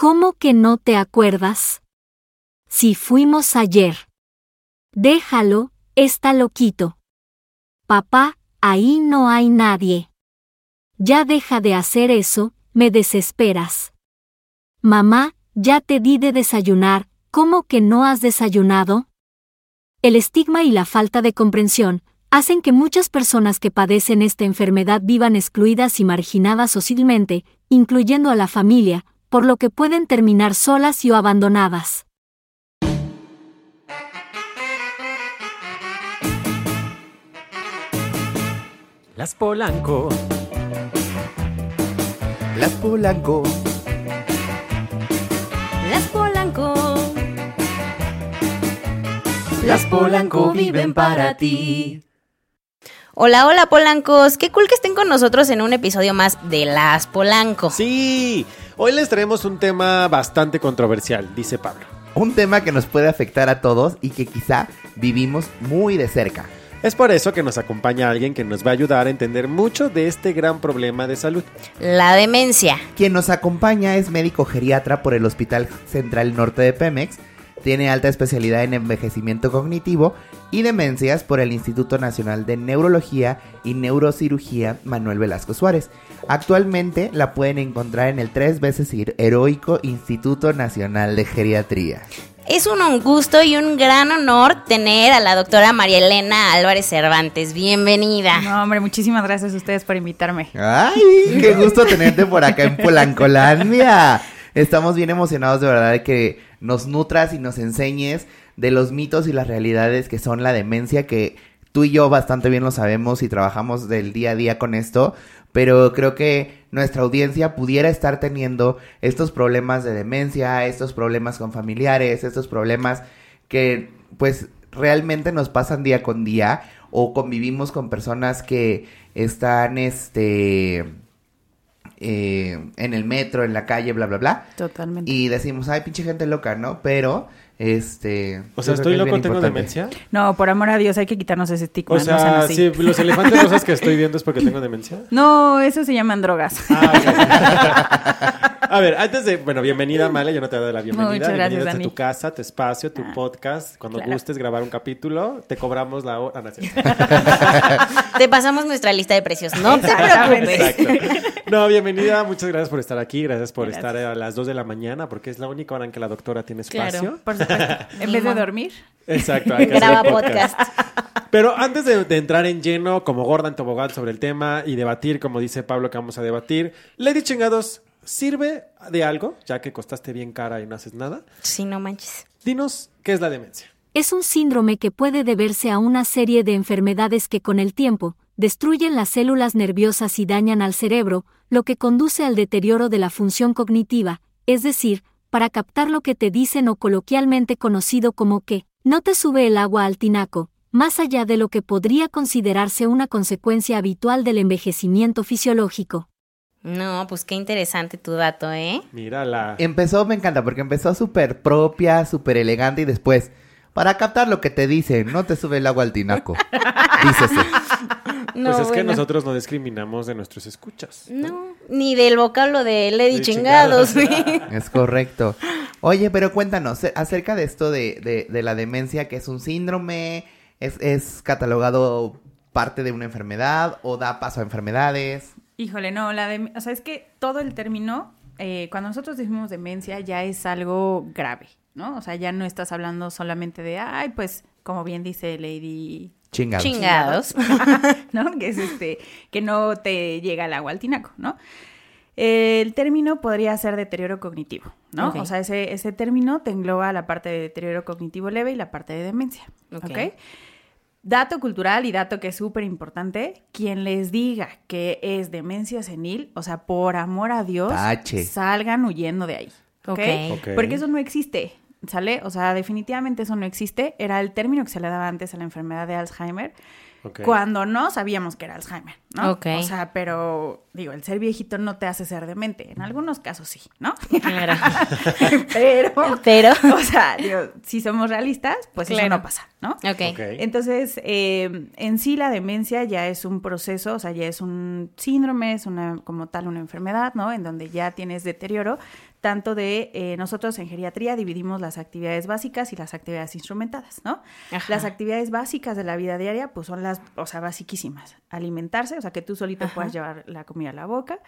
¿Cómo que no te acuerdas? Si fuimos ayer. Déjalo, está loquito. Papá, ahí no hay nadie. Ya deja de hacer eso, me desesperas. Mamá, ya te di de desayunar, ¿cómo que no has desayunado? El estigma y la falta de comprensión hacen que muchas personas que padecen esta enfermedad vivan excluidas y marginadas socialmente, incluyendo a la familia, por lo que pueden terminar solas y o abandonadas. Las Polanco. Las Polanco. Las Polanco. Las Polanco viven para ti. Hola, hola Polancos. Qué cool que estén con nosotros en un episodio más de Las Polanco. Sí, hoy les traemos un tema bastante controversial, dice Pablo. Un tema que nos puede afectar a todos y que quizá vivimos muy de cerca. Es por eso que nos acompaña alguien que nos va a ayudar a entender mucho de este gran problema de salud. La demencia. Quien nos acompaña es médico geriatra por el Hospital Central Norte de Pemex, tiene alta especialidad en envejecimiento cognitivo y demencias por el Instituto Nacional de Neurología y Neurocirugía Manuel Velasco Suárez. Actualmente la pueden encontrar en el tres veces heroico Instituto Nacional de Geriatría. Es un gusto y un gran honor tener a la doctora María Elena Álvarez Cervantes. Bienvenida. No, hombre, muchísimas gracias a ustedes por invitarme. ¡Ay! ¡Qué gusto tenerte por acá en Polancolandia! Estamos bien emocionados de verdad de que nos nutras y nos enseñes de los mitos y las realidades que son la demencia, que tú y yo bastante bien lo sabemos y trabajamos del día a día con esto, pero creo que nuestra audiencia pudiera estar teniendo estos problemas de demencia, estos problemas con familiares, estos problemas que pues realmente nos pasan día con día o convivimos con personas que están este eh, en el metro, en la calle, bla, bla, bla. Totalmente. Y decimos, ay, pinche gente loca, ¿no? Pero, este... O sea, ¿estoy loco, tengo importante. demencia? No, por amor a Dios, hay que quitarnos ese estigma. O no sean sea, así. sí, los elefantes rosas que estoy viendo es porque tengo demencia. No, eso se llaman drogas. Ah, ok. A ver, antes de, bueno, bienvenida, Male, yo no te he dado la bienvenida. Muchas gracias, bienvenida a tu casa, tu espacio, tu Ah, podcast. Cuando claro. gustes grabar un capítulo, te cobramos la hora. Ah, no. Te pasamos nuestra lista de precios. No te preocupes. Exacto. No, bienvenida, muchas gracias por estar aquí, gracias por Gracias. estar a las 2 de la mañana, porque es la única hora en que la doctora tiene espacio. Por supuesto. En vez de dormir. Exacto. hay que hacer Graba podcast. podcast. Pero antes de, de entrar en lleno, como gorda en tobogán sobre el tema y debatir, como dice Pablo que vamos a debatir, Lady Chingados, ¿sirve de algo? Ya que costaste bien cara y no haces nada. Sí, no manches. Dinos, ¿qué es la demencia? Es un síndrome que puede deberse a una serie de enfermedades que con el tiempo destruyen las células nerviosas y dañan al cerebro, lo que conduce al deterioro de la función cognitiva, es decir, para captar lo que te dicen o coloquialmente conocido como que no te sube el agua al tinaco, más allá de lo que podría considerarse una consecuencia habitual del envejecimiento fisiológico. No, pues qué interesante tu dato, ¿eh? Mira la... Empezó, me encanta, porque empezó súper propia, súper elegante y después, para captar lo que te dicen, no te sube el agua al tinaco. Dícese. No, pues es que nosotros no discriminamos de nuestros escuchas. No, ni del vocablo de Lady De Chingados. chingados. Es correcto. Oye, pero cuéntanos eh, acerca de esto de, de- de la demencia, que es un síndrome, es, es catalogado parte de una enfermedad o da paso a enfermedades. Híjole, no, la de, o sea, es que todo el término, eh, cuando nosotros decimos demencia, ya es algo grave, ¿no? O sea, ya no estás hablando solamente de, ay, pues, como bien dice Lady, Chingados. Chingados. ¿no? Que es este, que no te llega el agua al tinaco, ¿no? El término podría ser deterioro cognitivo, ¿no? O sea, ese, ese término te engloba la parte de deterioro cognitivo leve y la parte de demencia, Ok. ¿ok? Dato cultural y dato que es súper importante, quien les diga que es demencia senil, o sea, por amor a Dios, Tache. salgan huyendo de ahí, ¿ok? Ok. Ok. Porque eso no existe, ¿sale? O sea, definitivamente eso no existe. Era el término que se le daba antes a la enfermedad de Alzheimer, cuando no sabíamos que era Alzheimer, ¿no? Ok. O sea, pero digo, el ser viejito no te hace ser demente. En algunos casos sí, ¿no? Claro. pero, Pero. o sea, digo, si somos realistas, pues eso no pasa, ¿no? Ok. Ok. Entonces, eh, en sí la demencia ya es un proceso, o sea, ya es un síndrome, es una como tal una enfermedad, ¿no? En donde ya tienes deterioro tanto de eh, nosotros en geriatría dividimos las actividades básicas y las actividades instrumentadas, ¿no? Ajá. Las actividades básicas de la vida diaria, pues son las, o sea, basiquísimas. Alimentarse, o sea, que tú solito Ajá. puedas llevar la comida a la boca.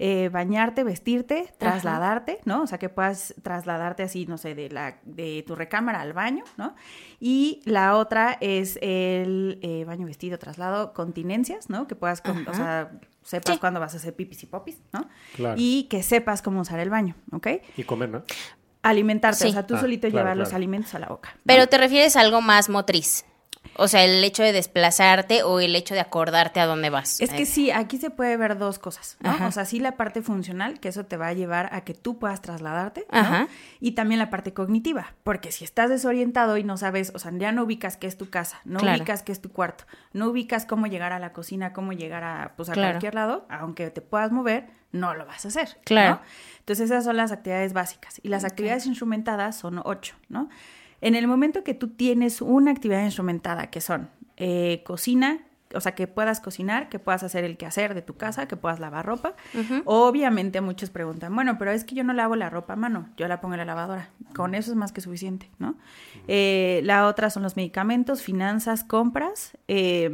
eh, bañarte, vestirte, trasladarte, ¿no? O sea, que puedas trasladarte así, no sé, de, la, de tu recámara al baño, ¿no? Y la otra es el eh, baño, vestido, traslado, continencias, ¿no? Que puedas, con- o sea, sepas Sí. cuándo vas a hacer pipis y popis, ¿no? Claro. Y que sepas cómo usar el baño, ¿ok? Y comer, ¿no? Alimentarte, Sí. o sea, tú Ah, solito claro, llevar los alimentos a la boca. ¿no? Pero te refieres a algo más motriz. O sea, el hecho de desplazarte o el hecho de acordarte a dónde vas. Es que Eh, sí, aquí se puede ver dos cosas, ¿no? Ajá. O sea, sí la parte funcional, que eso te va a llevar a que tú puedas trasladarte, ¿no? Ajá. Y también la parte cognitiva, porque si estás desorientado y no sabes, o sea, ya no ubicas qué es tu casa, no Claro. ubicas qué es tu cuarto, no ubicas cómo llegar a la cocina, cómo llegar a, pues, a Claro. cualquier lado, aunque te puedas mover, no lo vas a hacer, ¿no? Claro. Entonces esas son las actividades básicas y las actividades instrumentadas son ocho, ¿no? En el momento que tú tienes una actividad instrumentada, que son eh, cocina, o sea, que puedas cocinar, que puedas hacer el quehacer de tu casa, que puedas lavar ropa. Obviamente muchos preguntan, bueno, pero es que yo no lavo la ropa a mano, yo la pongo en la lavadora. Con eso es más que suficiente, ¿no? Eh, la otra son los medicamentos, finanzas, compras, eh,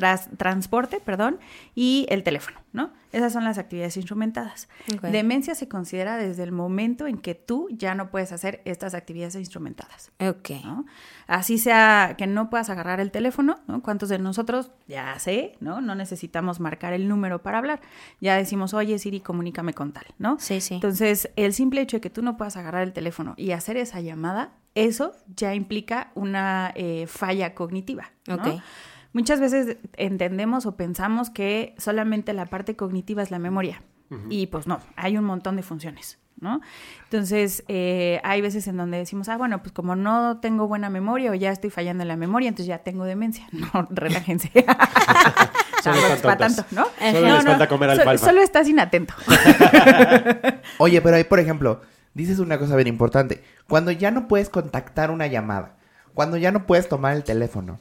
tras- transporte, perdón, y el teléfono, ¿no? Esas son las actividades instrumentadas. Demencia se considera desde el momento en que tú ya no puedes hacer estas actividades instrumentadas. Ok. ¿no? Así sea que no puedas agarrar el teléfono, ¿no? ¿Cuántos de nosotros ya sé, ¿no? No necesitamos marcar el número para hablar. Ya decimos, oye Siri, comunícame con tal, ¿no? Sí, sí. Entonces, el simple hecho de que tú no puedas agarrar el teléfono y hacer esa llamada, eso ya implica una eh, falla cognitiva, ¿no? Ok. Muchas veces entendemos o pensamos que solamente la parte cognitiva es la memoria. Y pues no, hay un montón de funciones, ¿no? Entonces, eh, hay veces en donde decimos, ah, bueno, pues como no tengo buena memoria o ya estoy fallando en la memoria, entonces ya tengo demencia. No, relájense. Solo para tanto, ¿no? Solo No, les no, falta comer alfalfa. Solo estás inatento. Oye, pero ahí, por ejemplo, dices una cosa bien importante. Cuando ya no puedes contactar una llamada, cuando ya no puedes tomar el teléfono,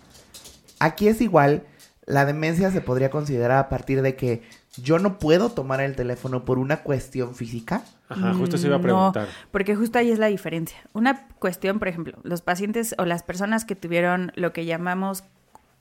aquí es igual, la demencia se podría considerar a partir de que yo no puedo tomar el teléfono por una cuestión física. Ajá, justo se iba a Mm, preguntar. No, porque justo ahí es la diferencia. Una cuestión, por ejemplo, los pacientes o las personas que tuvieron lo que llamamos,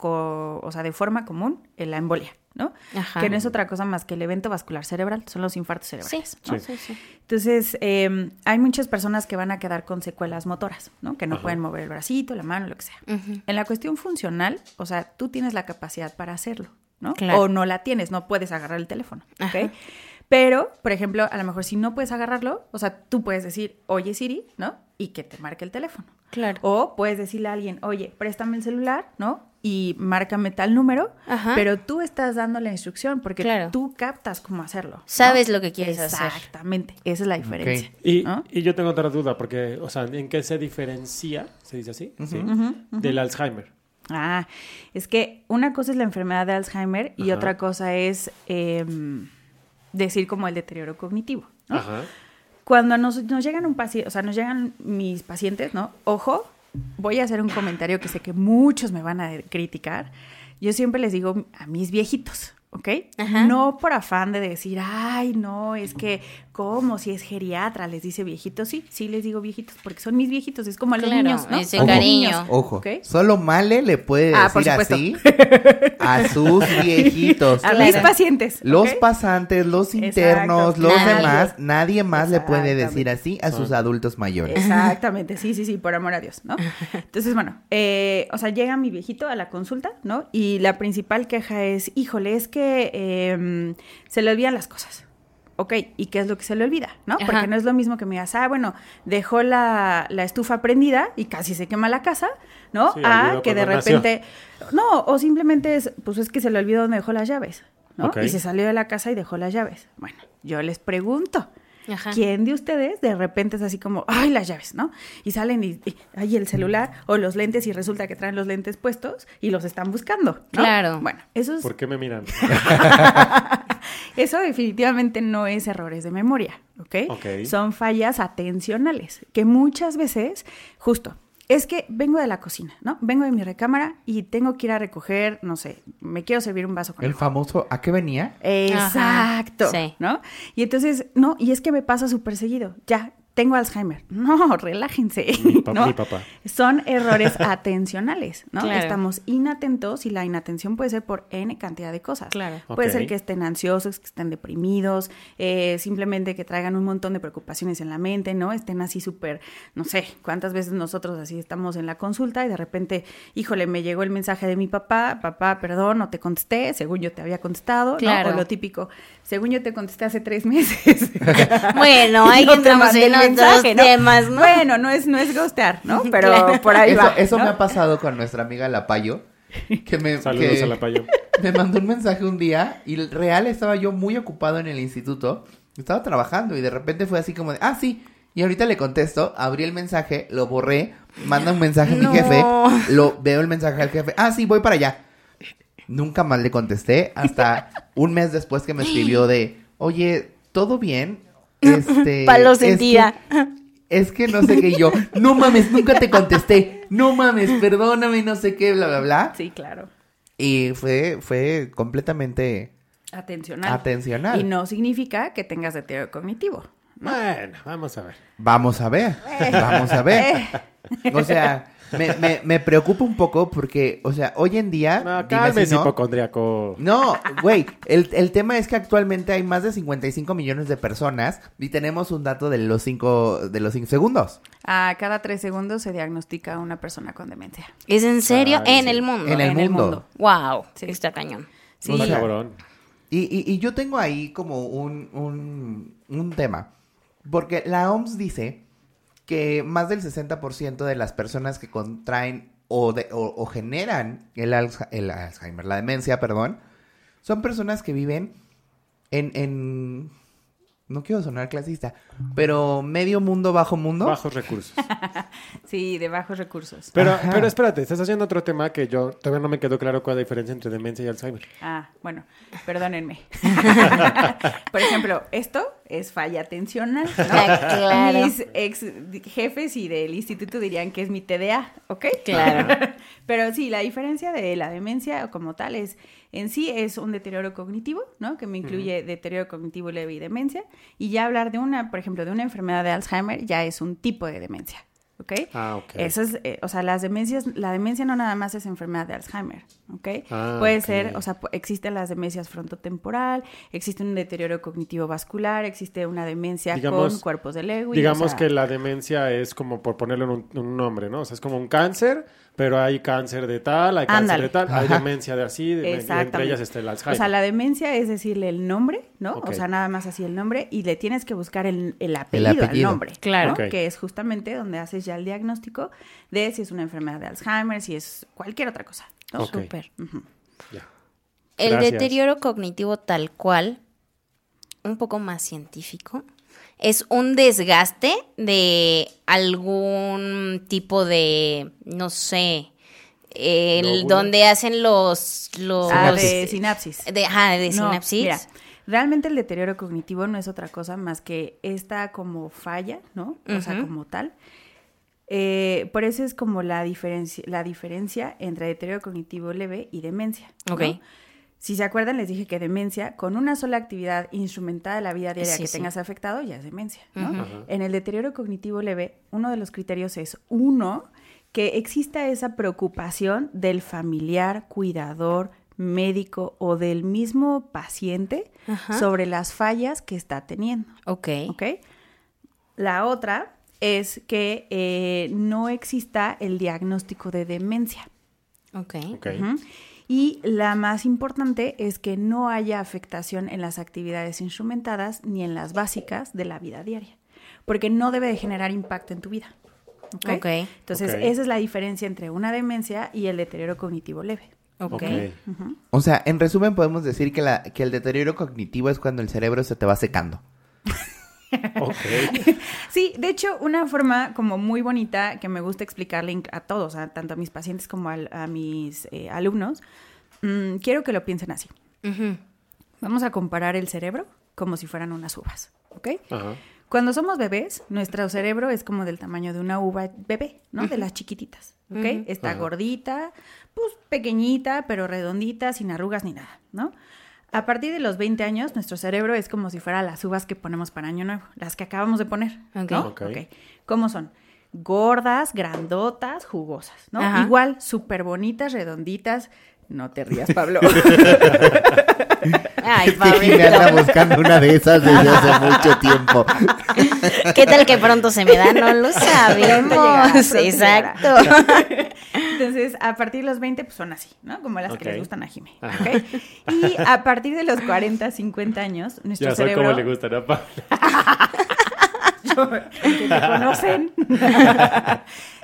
o sea, de forma común, eh, la embolia, ¿no? Ajá. Que no es otra cosa más que el evento vascular cerebral, son los infartos cerebrales. sí, ¿no? sí, sí. Entonces, eh, hay muchas personas que van a quedar con secuelas motoras, ¿no? Que no Ajá. pueden mover el bracito, la mano, lo que sea. En la cuestión funcional, o sea, tú tienes la capacidad para hacerlo, ¿no? Claro. O no la tienes, no puedes agarrar el teléfono, ¿ok? Ajá. Pero, por ejemplo, a lo mejor si no puedes agarrarlo, o sea, tú puedes decir, oye Siri, ¿no? Y que te marque el teléfono. Claro. O puedes decirle a alguien, oye, préstame el celular, ¿no? Y márcame tal número, Ajá. pero tú estás dando la instrucción porque Claro. tú captas cómo hacerlo. ¿no? Sabes lo que quieres hacer. Exactamente, esa es la diferencia. Y, ¿no? y yo tengo otra duda, porque, o sea, ¿en qué se diferencia, se dice así? Sí. Del Alzheimer. Ah, es que una cosa es la enfermedad de Alzheimer y Ajá. otra cosa es em, decir como el deterioro cognitivo. ¿no? Ajá. Cuando nos, nos llegan un paciente, o sea, nos llegan mis pacientes, ¿no? Ojo, voy a hacer un comentario que sé que muchos me van a criticar. Yo siempre les digo a mis viejitos, ¿ok? Ajá. No por afán de decir, ay, no, es que, ¿cómo? Si es geriatra, les dice viejitos. Sí, sí les digo viejitos, porque son mis viejitos, es como a los Claro, niños, ¿no? ese Como cariño. niños, Ojo, solo Male le puede Ah, decir así a sus viejitos. A mis pacientes. Los pasantes, los internos, Exacto. los Nadie. demás, nadie más le puede decir así a sus adultos mayores. Exactamente, sí, sí, sí, por amor a Dios, ¿no? Entonces, bueno, eh, o sea, llega mi viejito a la consulta, ¿no? Y la principal queja es, híjole, es que eh, se le olvidan las cosas. Ok, ¿y qué es lo que se le olvida? ¿No? Ajá. Porque no es lo mismo que me digas, ah, bueno, dejó la, la estufa prendida y casi se quema la casa, ¿no? Sí, a olvidó que de nació. repente, no, o simplemente es, pues es que se le olvidó dónde dejó las llaves, ¿no? Y se salió de la casa y dejó las llaves. Bueno, yo les pregunto, Ajá. ¿Quién de ustedes de repente es así como, ay, las llaves, ¿no? Y salen y, y hay el celular o los lentes y resulta que traen los lentes puestos y los están buscando, ¿no? Claro. Bueno, eso es, ¿Por qué me miran? eso definitivamente no es errores de memoria, ¿ok? Ok. Son fallas atencionales que muchas veces, justo, es que vengo de la cocina, ¿no? Vengo de mi recámara y tengo que ir a recoger, no sé, me quiero servir un vaso con El agua. famoso, ¿a qué venía? Exacto, Ajá, sí. ¿no? Y entonces, no, y es que me pasa súper seguido. Ya, tengo Alzheimer. No, relájense. Mi pa- ¿no? mi papá. Son errores atencionales, ¿no? Claro. Estamos inatentos y la inatención puede ser por N cantidad de cosas. Claro. Puede ser que estén ansiosos, que estén deprimidos, eh, simplemente que traigan un montón de preocupaciones en la mente, ¿no? Estén así súper, no sé, cuántas veces nosotros así estamos en la consulta y de repente, híjole, me llegó el mensaje de mi papá, papá, perdón, no te contesté, según yo te había contestado, ¿no? Claro. O lo típico, según yo te contesté hace tres meses. Bueno, ahí No entramos en mensaje, ¿no? temas, ¿no? Bueno, no es, no es ghostear, ¿no? Pero Claro. por ahí eso va. eso ¿no? me ha pasado con nuestra amiga La Payo. Que me, Saludos que a la payo. me mandó un mensaje un día y real estaba yo muy ocupado en el instituto. Estaba trabajando y de repente fue así como de, ah, sí. Y ahorita le contesto, abrí el mensaje, lo borré, manda un mensaje a mi No. jefe, lo veo el mensaje al jefe, ah, sí, voy para allá. Nunca más le contesté hasta un mes después que me escribió de, oye, ¿todo bien? Este, Palo es que- es que no sé qué y yo, no mames, nunca te contesté, no mames, perdóname, no sé qué, bla, bla, bla. Sí, claro. Y fue, fue completamente Atencional. atencional. Y no significa que tengas deterioro cognitivo. Bueno, vamos a ver. Vamos a ver, vamos a ver. O sea, me, me, me preocupa un poco porque, o sea, hoy en día... No, calmes, si no, hipocondriaco. No, güey, el, el tema es que actualmente hay más de 55 millones de personas y tenemos un dato de los 5 de los cinco segundos. A cada tres segundos se diagnostica una persona con demencia. ¿Es en serio? Ay, en sí. el mundo. En el En el mundo. mundo. Wow, Sí. está cañón. Sí. O Está sea, cabrón. Y, y, y yo tengo ahí como un, un, un tema. Porque la OMS dice que más del 60% de las personas que contraen o, de- o, o generan el, el Alzheimer, la demencia, perdón, son personas que viven en, en... No quiero sonar clasista, pero medio mundo, bajo mundo. Bajos recursos. Sí, de bajos recursos. Pero, Ajá. pero espérate, estás haciendo otro tema que yo todavía no me quedó claro cuál es la diferencia entre demencia y Alzheimer. Ah, bueno, perdónenme. Por ejemplo, esto es falla atencional, ¿no? Claro. Mis ex jefes y del instituto dirían que es mi TDA, ¿ok? Claro. Pero sí, la diferencia de la demencia como tal es, en sí es un deterioro cognitivo, ¿no? Que me incluye deterioro cognitivo leve y demencia. Y ya hablar de una, por ejemplo, de una enfermedad de Alzheimer ya es un tipo de demencia, ¿ok? Ah, ok. Eso es, eh, o sea, las demencias, la demencia no nada más es enfermedad de Alzheimer, ¿ok? Ah, Puede ser, o sea, existen las demencias frontotemporal, existe un deterioro cognitivo vascular, existe una demencia Digamos- con cuerpos de Lewy. o Digamos sea, que la demencia es como por ponerle un, un nombre, ¿no? O sea, es como un cáncer, pero hay cáncer de tal, hay cáncer de tal, hay Ajá. demencia de así, de- entre ellas está el Alzheimer. O sea, la demencia es decirle el nombre, ¿no? O sea, nada más así el nombre y le tienes que buscar el, el apellido, al apellido. nombre. Claro. Que es justamente donde haces ya el diagnóstico de si es una enfermedad de Alzheimer, si es cualquier otra cosa. ¿no? Ok. Súper. Ya. El deterioro cognitivo tal cual, un poco más científico, es un desgaste de algún tipo de, no sé, el donde hacen los... los Ah, Sinapsis. de sinapsis. de, ajá, de No, sinapsis. mira, realmente el deterioro cognitivo no es otra cosa más que esta como falla, ¿no? O sea, como tal. Eh, por eso es como la diferencia, la diferencia entre deterioro cognitivo leve y demencia. ¿no? Si se acuerdan, les dije que demencia, con una sola actividad instrumentada de la vida diaria Sí, que sí. tengas afectado, ya es demencia. En el deterioro cognitivo leve, uno de los criterios es, uno, que exista esa preocupación del familiar, cuidador, médico o del mismo paciente sobre las fallas que está teniendo. Ok. ¿Ok? La otra es que eh, no exista el diagnóstico de demencia. Ok. Ok. Ujú. Y la más importante es que no haya afectación en las actividades instrumentadas ni en las básicas de la vida diaria, porque no debe de generar impacto en tu vida. ¿ok? Ok. Entonces, esa es la diferencia entre una demencia y el deterioro cognitivo leve. Ok. Ok. O sea, en resumen podemos decir que, la, que el deterioro cognitivo es cuando el cerebro se te va secando. Sí, de hecho, una forma como muy bonita que me gusta explicarle a todos, a- tanto a mis pacientes como a, mis eh, alumnos, mm, quiero que lo piensen así. Vamos a comparar el cerebro como si fueran unas uvas, ¿ok? Cuando somos bebés, nuestro cerebro es como del tamaño de una uva bebé, ¿no? De las chiquititas, ¿ok? Está gordita, pues pequeñita, pero redondita, sin arrugas ni nada, ¿no? A partir de los 20 años, nuestro cerebro es como si fuera las uvas que ponemos para Año Nuevo, las que acabamos de poner. ¿no? ¿Cómo son? Gordas, grandotas, jugosas, ¿no? Ajá. Igual, súper bonitas, redonditas. No te rías, Pablo. Ay, Este Jimmy anda buscando una de esas desde hace mucho tiempo. ¿Qué tal que pronto se me da? No lo sabemos. llegará. Exacto. Entonces, a partir de los 20, pues son así, ¿no? Como las que les gustan a Jimé. Y a partir de los 40, 50 años, nuestro Ya sé cerebro... cómo le gusta, ¿no? Pa- que te conocen,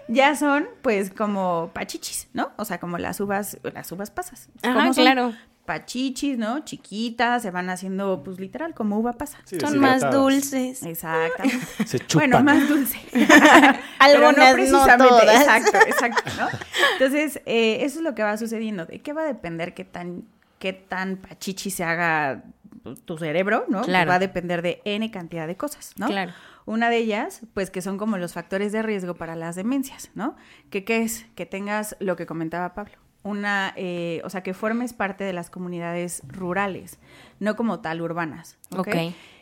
ya son, pues, como pachichis, ¿no? O sea, como las uvas, las uvas pasas. Ajá, claro. Pachichis, ¿no? Chiquitas, se van haciendo, pues, literal, como uva pasa. Sí, Son más dulces. Exactamente. Se chupan. Bueno, más dulce. Algunas, no precisamente. todas. Exacto, exacto, ¿no? Entonces, eh, eso es lo que va sucediendo. ¿De qué va a depender qué tan, qué tan pachichi se haga tu cerebro, ¿no? Claro. Va a depender de N cantidad de cosas, ¿no? Claro. Una de ellas, pues que son como los factores de riesgo para las demencias, ¿no? Que qué es? Que tengas lo que comentaba Pablo. Una, eh, o sea, que formes parte de las comunidades rurales, no como tal urbanas. ¿ok?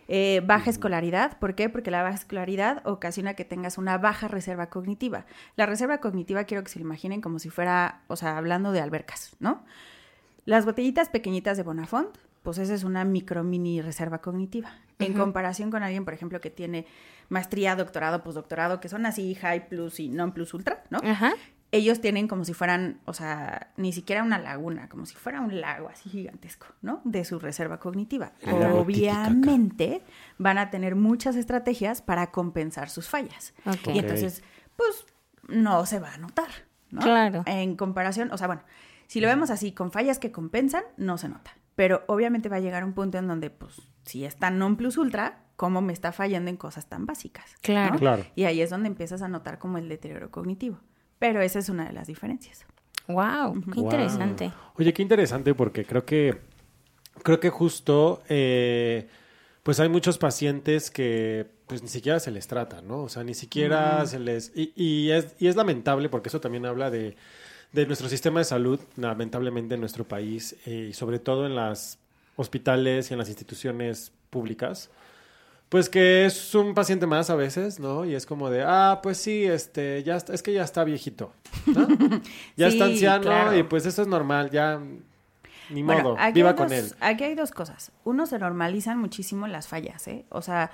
Eh, baja escolaridad, ¿por qué? Porque la baja escolaridad ocasiona que tengas una baja reserva cognitiva. La reserva cognitiva quiero que se lo imaginen como si fuera, o sea, hablando de albercas, ¿no? Las botellitas pequeñitas de Bonafont, pues esa es una micro mini reserva cognitiva. En comparación con alguien, por ejemplo, que tiene maestría, doctorado, postdoctorado, que son así high plus y non plus ultra, ¿no? Ajá. Ellos tienen como si fueran, o sea, ni siquiera una laguna, como si fuera un lago así gigantesco, ¿no? De su reserva cognitiva. Obviamente van a tener muchas estrategias para compensar sus fallas. Ok. Y entonces, pues, no se va a notar, ¿no? Claro. En comparación, o sea, bueno, si lo vemos así, con fallas que compensan, no se nota. Pero obviamente va a llegar un punto en donde, pues, si es tan non plus ultra, ¿cómo me está fallando en cosas tan básicas? ¿no? Claro. Claro. Y ahí es donde empiezas a notar como el deterioro cognitivo. Pero esa es una de las diferencias. Wow, qué Wow. interesante. Oye, qué interesante porque creo que creo que justo eh, pues hay muchos pacientes que pues ni siquiera se les trata, ¿no? O sea, ni siquiera se les y, y es y es lamentable porque eso también habla de de nuestro sistema de salud, lamentablemente en nuestro país eh, y sobre todo en las hospitales y en las instituciones públicas. Pues que es un paciente más a veces, ¿no? Y es como de, ah, pues sí, este, ya está, es que ya está viejito, ¿no? Ya Sí, está anciano claro. y pues eso es normal, ya ni modo, viva con él. Aquí hay dos cosas. Uno, se normalizan muchísimo las fallas, ¿eh? O sea,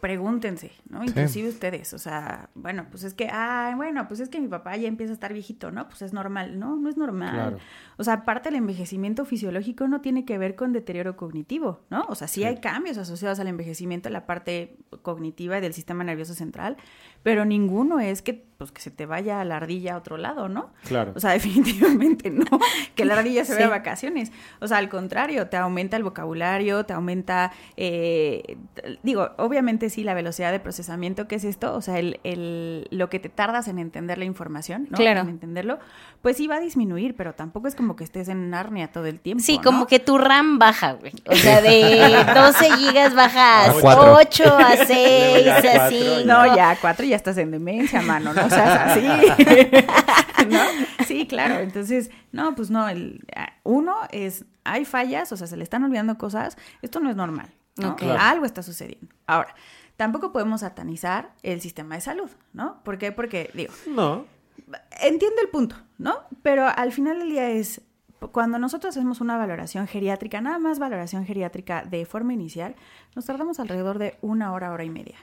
pregúntense, ¿no? Inclusive ustedes, o sea, bueno, pues es que, ay, bueno, pues es que mi papá ya empieza a estar viejito, ¿no? Pues es normal, no, no es normal. Claro. O sea, aparte el envejecimiento fisiológico no tiene que ver con deterioro cognitivo, ¿no? O sea, sí, hay cambios asociados al envejecimiento en la parte cognitiva y del sistema nervioso central, pero ninguno es que, pues, que se te vaya la ardilla a otro lado, ¿no? Claro. O sea, definitivamente no, que la ardilla se Sí. vaya a vacaciones. O sea, al contrario, te aumenta el vocabulario, te aumenta, eh, digo, obviamente sí, la velocidad de procesamiento, ¿qué es esto? O sea, el, el- lo que te tardas en entender la información, ¿no? Claro. En entenderlo, pues sí va a disminuir, pero tampoco es como que estés en Narnia todo el tiempo. Sí, ¿no? como que tu RAM baja, güey. O sea, de 12 gigas baja A a cuatro. 8, a 6, ya a cuatro, 5. No, ya cuatro ya estás en demencia, mano, no seas así. ¿No? Sí, claro. Entonces, no, pues no, el uno es hay fallas, o sea, se le están olvidando cosas, esto no es normal, ¿no? Claro. Algo está sucediendo. Ahora, tampoco podemos satanizar el sistema de salud, ¿no? ¿Por qué? Porque digo, No, entiendo el punto, ¿no? Pero al final del día es, cuando nosotros hacemos una valoración geriátrica, nada más valoración geriátrica de forma inicial, nos tardamos alrededor de una hora, hora y media.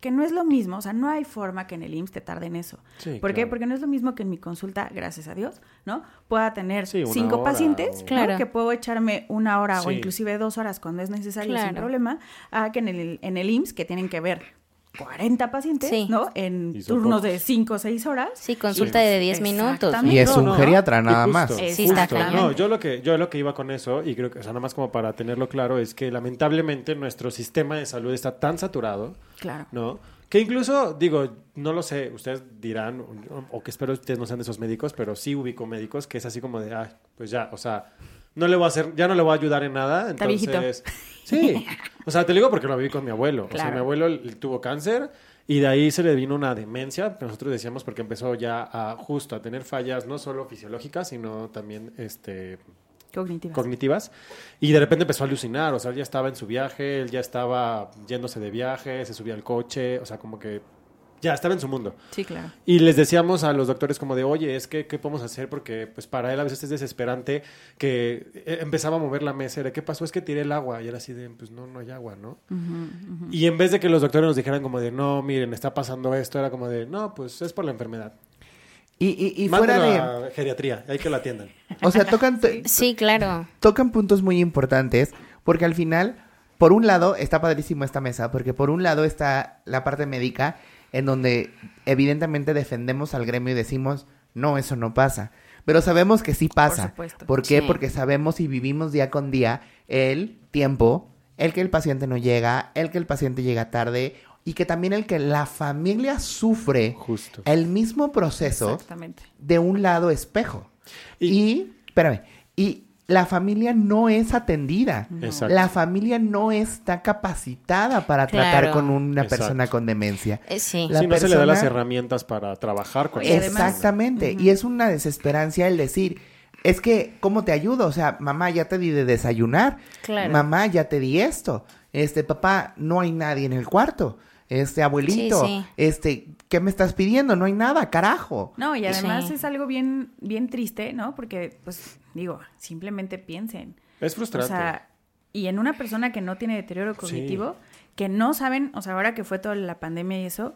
Que no es lo mismo, o sea, no hay forma que en el IMSS te tarde en eso. Sí, ¿Por qué? Porque no es lo mismo que en mi consulta, gracias a Dios, ¿no? Pueda tener Sí, cinco hora pacientes, o- ¿no? Claro. Que puedo echarme una hora o inclusive dos horas cuando es necesario sin problema, a que en el, en el IMSS, que tienen que ver 40 pacientes, Sí. ¿no? En turnos pocos. de 5 o 6 horas. Sí, consulta de 10 minutos. Y es un No, no. geriatra nada más. Sí, está justo. cañón. No, yo lo que yo lo que iba con eso y creo que o sea, nada más como para tenerlo claro es que lamentablemente nuestro sistema de salud está tan saturado, Claro. ¿no? Que incluso digo, no lo sé, ustedes dirán o, o que espero ustedes no sean de esos médicos, pero sí ubico médicos que es así como de, ah, pues ya, o sea, no le voy a hacer, ya no le voy a ayudar en nada. Entonces, sí. O sea, te lo digo porque lo viví con mi abuelo. O sea, mi abuelo tuvo cáncer y de ahí se le vino una demencia, que nosotros decíamos porque empezó ya a justo a tener fallas no solo fisiológicas, sino también este Cognitivas. cognitivas y de repente empezó a alucinar, o sea, él ya estaba en su viaje, él ya estaba yéndose de viaje, se subía al coche, o sea, como que ya estaba en su mundo. sí, claro. Y les decíamos a los doctores como de, oye, es que, ¿qué podemos hacer? Porque pues para él a veces es desesperante que eh, empezaba a mover la mesa, era, ¿qué pasó? Es que tiré el agua. Y era así de, pues no, no hay agua, ¿no? Y en vez de que los doctores nos dijeran como de, no, miren, está pasando esto, era como de, no, pues es por la enfermedad. Y, y, y fuera de... geriatría, hay que lo atiendan. O sea, tocan, Sí, claro. tocan puntos muy importantes porque al final, por un lado, está padrísimo esta mesa, porque por un lado está la parte médica en donde evidentemente defendemos al gremio y decimos, no, eso no pasa. Pero sabemos que sí pasa. supuesto. ¿Por qué? Sí. Porque sabemos y vivimos día con día el tiempo, el que el paciente no llega, el que el paciente llega tarde y que también el que la familia sufre Justo. el mismo proceso Exactamente. de un lado espejo. Y- Y, espérame, y la familia no es atendida. Exacto. La familia no está capacitada para tratar Claro. con una Exacto. persona con demencia. Eh, sí. La sí, no se le da las herramientas para trabajar con además-. Exactamente. Y es una desesperancia el decir, es que, ¿cómo te ayudo? O sea, mamá, ya te di de desayunar. Claro. Mamá, ya te di esto. Este, papá, no hay nadie en el cuarto. Este, abuelito, Sí, sí. este, ¿qué me estás pidiendo? No hay nada, carajo. No, y además Sí. es algo bien, bien triste, ¿no? Porque, pues, digo, simplemente piensen. Es O frustrante. sea, y en una persona que no tiene deterioro cognitivo, que no saben, o sea, ahora que fue toda la pandemia y eso.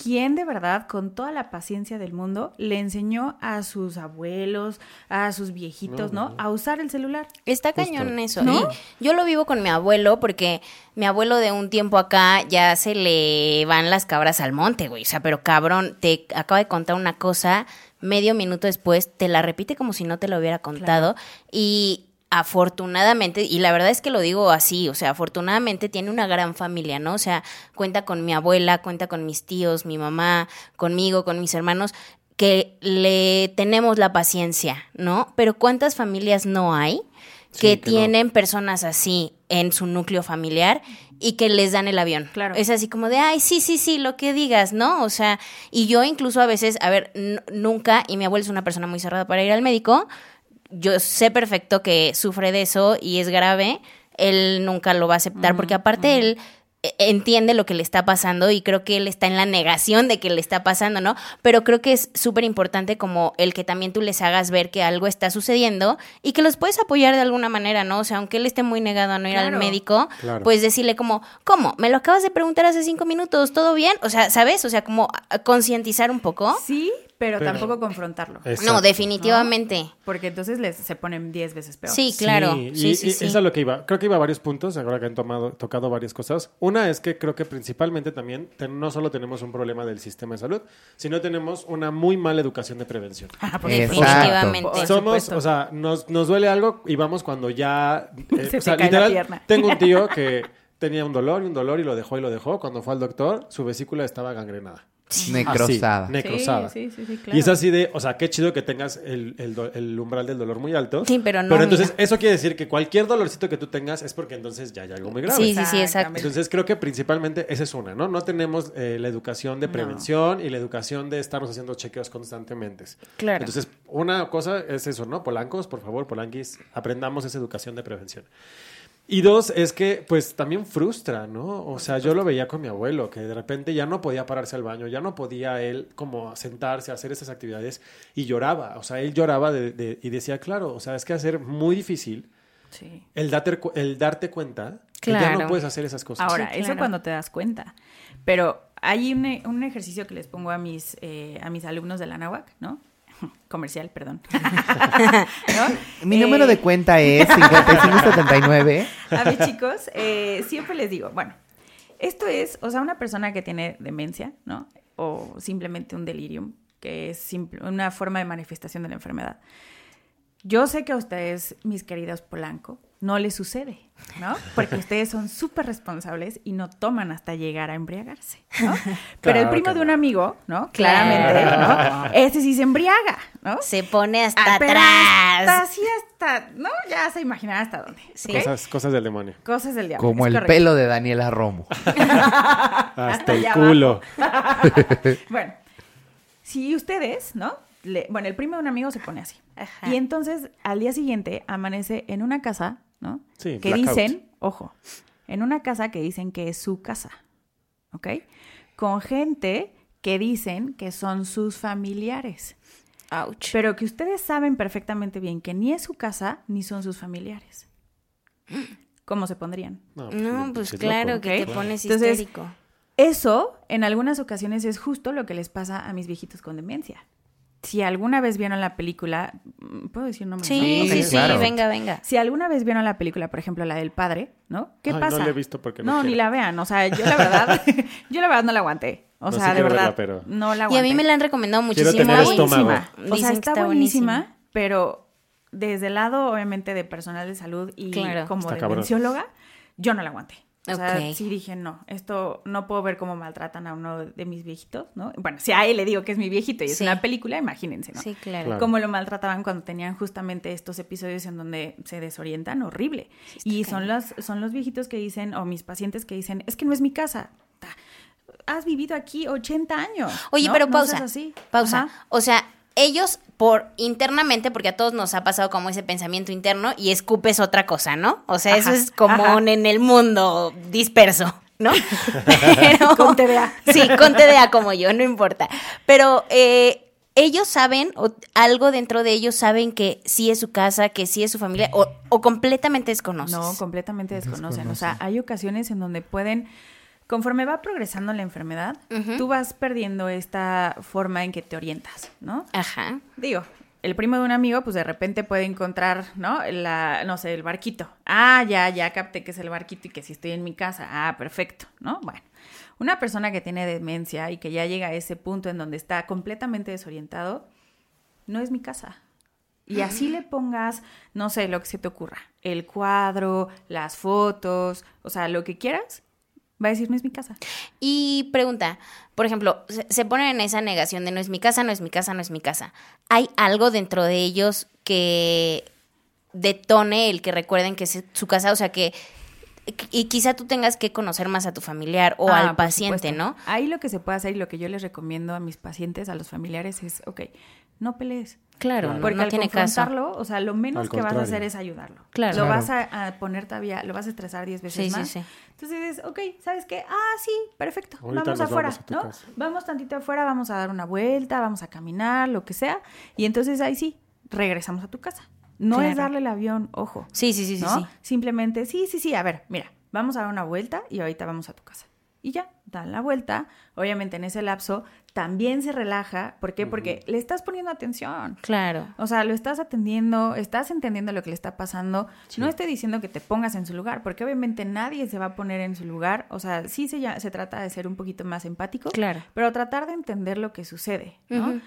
¿quién de verdad, con toda la paciencia del mundo, le enseñó a sus abuelos, a sus viejitos, No, ¿no? A usar el celular. Está Justo. cañón eso. ¿No? Y yo lo vivo con mi abuelo porque mi abuelo de un tiempo acá ya se le van las cabras al monte, güey. O sea, pero cabrón, te acaba de contar una cosa, medio minuto después te la repite como si no te lo hubiera contado. Y afortunadamente, y la verdad es que lo digo así, o sea, afortunadamente tiene una gran familia, ¿no? O sea, cuenta con mi abuela, cuenta con mis tíos, mi mamá, conmigo, con mis hermanos que le tenemos la paciencia, ¿no? Pero ¿cuántas familias no hay Sí, que, no. tienen personas así en su núcleo familiar y que les dan el avión? Claro. Es así como de, ay, sí, sí, sí, lo que digas, ¿no? O sea, y yo incluso a veces, a ver, nunca, y mi abuelo es una persona muy cerrada para ir al médico, yo sé perfecto que sufre de eso y es grave, él nunca lo va a aceptar porque aparte él eh, entiende lo que le está pasando y creo que él está en la negación de que le está pasando, ¿no? Pero creo que es súper importante como el que también tú les hagas ver que algo está sucediendo y que los puedes apoyar de alguna manera, ¿no? O sea, aunque él esté muy negado a no ir al médico, Claro. pues decirle como, ¿cómo? ¿Me lo acabas de preguntar hace cinco minutos? ¿Todo bien? O sea, ¿sabes? O sea, como a- concientizar un poco. Sí, pero, Pero- tampoco confrontarlo. Exacto. No, definitivamente. Porque entonces les, se ponen 10 veces peor. Sí, claro. Sí, Sí, y, sí, y sí. eso es lo que iba. Creo que iba a varios puntos, ahora que han tomado, tocado varias cosas. Una es que creo que principalmente también no solo tenemos un problema del sistema de salud, sino tenemos una muy mala educación de prevención. Ah. Definitivamente. Por Somos, supuesto. o sea, nos, nos duele algo y vamos cuando ya... eh, Se o sea, te cae la literal, pierna. tengo un tío que tenía un dolor y un dolor y lo dejó y lo dejó. Cuando fue al doctor, su vesícula estaba gangrenada. Necrosada. Así, necrosada. Sí, sí, sí, sí, claro. Y es así de, o sea, qué chido que tengas el, el do- el umbral del dolor muy alto. Sí, pero no, Pero entonces, mira. eso quiere decir que cualquier dolorcito que tú tengas es porque entonces ya hay algo muy grave. Sí, sí, sí, exacto. Exactamente. Entonces creo que principalmente esa es una, ¿no? No tenemos eh, la educación de prevención y la educación de estarnos haciendo chequeos constantemente. Claro. Entonces, una cosa es eso, ¿no? Polancos, por favor, polanquis, aprendamos esa educación de prevención. Y dos, es que pues también frustra, ¿no? O sea, yo lo veía con mi abuelo, que de repente ya no podía pararse al baño, ya no podía él como sentarse a hacer esas actividades y lloraba. O sea, él lloraba de- de- y decía, claro, o sea, es que va a ser muy difícil Sí. el darte, cu- el darte cuenta que ya no puedes hacer esas cosas. Ahora, Sí, eso cuando te das cuenta. Pero hay un, e- un ejercicio que les pongo a mis, eh, a mis alumnos de la NAWAC, ¿no? Comercial, perdón. ¿No? Mi Eh, número de cuenta es 5579. A mis chicos, eh, siempre les digo, bueno, esto es, o sea, una persona que tiene demencia, ¿no? O simplemente un delirium, que es simple- una forma de manifestación de la enfermedad. Yo sé que a ustedes, mis queridos Polanco, no les sucede, ¿no? Porque ustedes son súper responsables y no toman hasta llegar a embriagarse, ¿no? Pero el primo de un amigo, ¿no? Claro. Claramente, ¿no? Ese sí se embriaga, ¿no? Se pone hasta Ah, pero Hasta atrás. así, hasta, ¿no? Ya se imaginará hasta dónde. Sí. Cosas, cosas del demonio. Cosas del diablo. Como es el correcto. pelo de Daniela Romo. Hasta el culo. Bueno, si ustedes, ¿no? Le- bueno, el primo de un amigo se pone así. Ajá. Y entonces al día siguiente amanece en una casa, ¿no? Sí, que blackout. dicen, ojo, en una casa que dicen que es su casa, ¿ok? Con gente que dicen que son sus familiares, Ouch. pero que ustedes saben perfectamente bien que ni es su casa ni son sus familiares. ¿Cómo se pondrían? No, No, bien pues claro loco. que te pones Entonces, histérico. Eso, en algunas ocasiones, es justo lo que les pasa a mis viejitos con demencia. Si alguna vez vieron la película, mm, ¿puedo decir nombres? Sí, no? Sí, sí, Ok. sí, claro. venga, venga. Si alguna vez vieron la película, por ejemplo, la del padre, ¿no? ¿Qué Ay, no pasa? la he visto porque no No, ni la vean. O sea, yo la verdad, yo la verdad no la aguanté. O No, sí sea, de verdad, verla, pero- no la Y a aguanté. mí me la han recomendado Quiero muchísimo. tener Está buenísima. O sea, está, está buenísima, buenísima. pero desde el lado, obviamente, de personal de salud y Claro. como Está de cabrón. yo no la aguanté. O sea, sí dije, no, esto no puedo ver cómo maltratan a uno de mis viejitos, ¿no? Bueno, si a él le digo que es mi viejito y es Sí. una película, imagínense, ¿no? Sí, claro. Claro. Cómo lo maltrataban cuando tenían justamente estos episodios en donde se desorientan, horrible. y son los, son los viejitos que dicen, o mis pacientes que dicen, es que no es mi casa. Has vivido aquí 80 años. Oye, ¿no? pero pausa. así. Pausa. Ajá. O sea, ellos por internamente, porque a todos nos ha pasado como ese pensamiento interno y escupes otra cosa, ¿no? O sea, eso es común ajá. en el mundo disperso, ¿no? Pero, Con TDA. Sí, con TDA como yo, no importa. Pero eh, ellos saben, o algo dentro de ellos saben que sí es su casa, que sí es su familia, o, o completamente desconoces. No, completamente desconocen. O sea, hay ocasiones en donde pueden, conforme va progresando la enfermedad, tú vas perdiendo esta forma en que te orientas, ¿no? Ajá. Digo, el primo de un amigo, pues de repente puede encontrar, ¿no? La, no sé, el barquito. Ah, ya, ya capté que es el barquito y que si estoy en mi casa. Ah, perfecto, ¿no? Bueno, una persona que tiene demencia y que ya llega a ese punto en donde está completamente desorientado, no es mi casa. Y así le pongas, no sé, lo que se te ocurra, el cuadro, las fotos, o sea, lo que quieras, va a decir, no es mi casa. Y pregunta, por ejemplo, se, ponen en esa negación de no es mi casa, no es mi casa, no es mi casa. ¿Hay algo dentro de ellos que detone el que recuerden que es su casa? O sea, que y quizá tú tengas que conocer más a tu familiar o Ah, al paciente. ¿no? Ahí lo que se puede hacer y lo que yo les recomiendo a mis pacientes, a los familiares, es, ok, no pelees. Claro, no, Porque no al tiene caso. confrontarlo, o sea, lo menos Al que vas a hacer es ayudarlo. Claro. Lo Claro. vas a, a poner todavía, lo vas a estresar 10 veces Sí, sí, más. sí. Entonces es, ok, ¿sabes qué? Ah, sí, perfecto. Ahorita vamos afuera, vamos ¿no? casa. Vamos tantito afuera, vamos a dar una vuelta, vamos a caminar, lo que sea. Y entonces ahí sí, regresamos a tu casa. No Claro. es darle el avión, ojo. Sí, sí, sí, sí, ¿no? sí. Simplemente, sí, sí, sí, a ver, mira, vamos a dar una vuelta y ahorita vamos a tu casa. Y ya, dan la vuelta. Obviamente en ese lapso también se relaja. ¿Por qué? Porque le estás poniendo atención. Claro. O sea, lo estás atendiendo, estás entendiendo lo que le está pasando. No estoy diciendo que te pongas en su lugar, porque obviamente nadie se va a poner en su lugar. O sea, sí se, ya- se trata de ser un poquito más empático, Claro. pero tratar de entender lo que sucede, ¿no?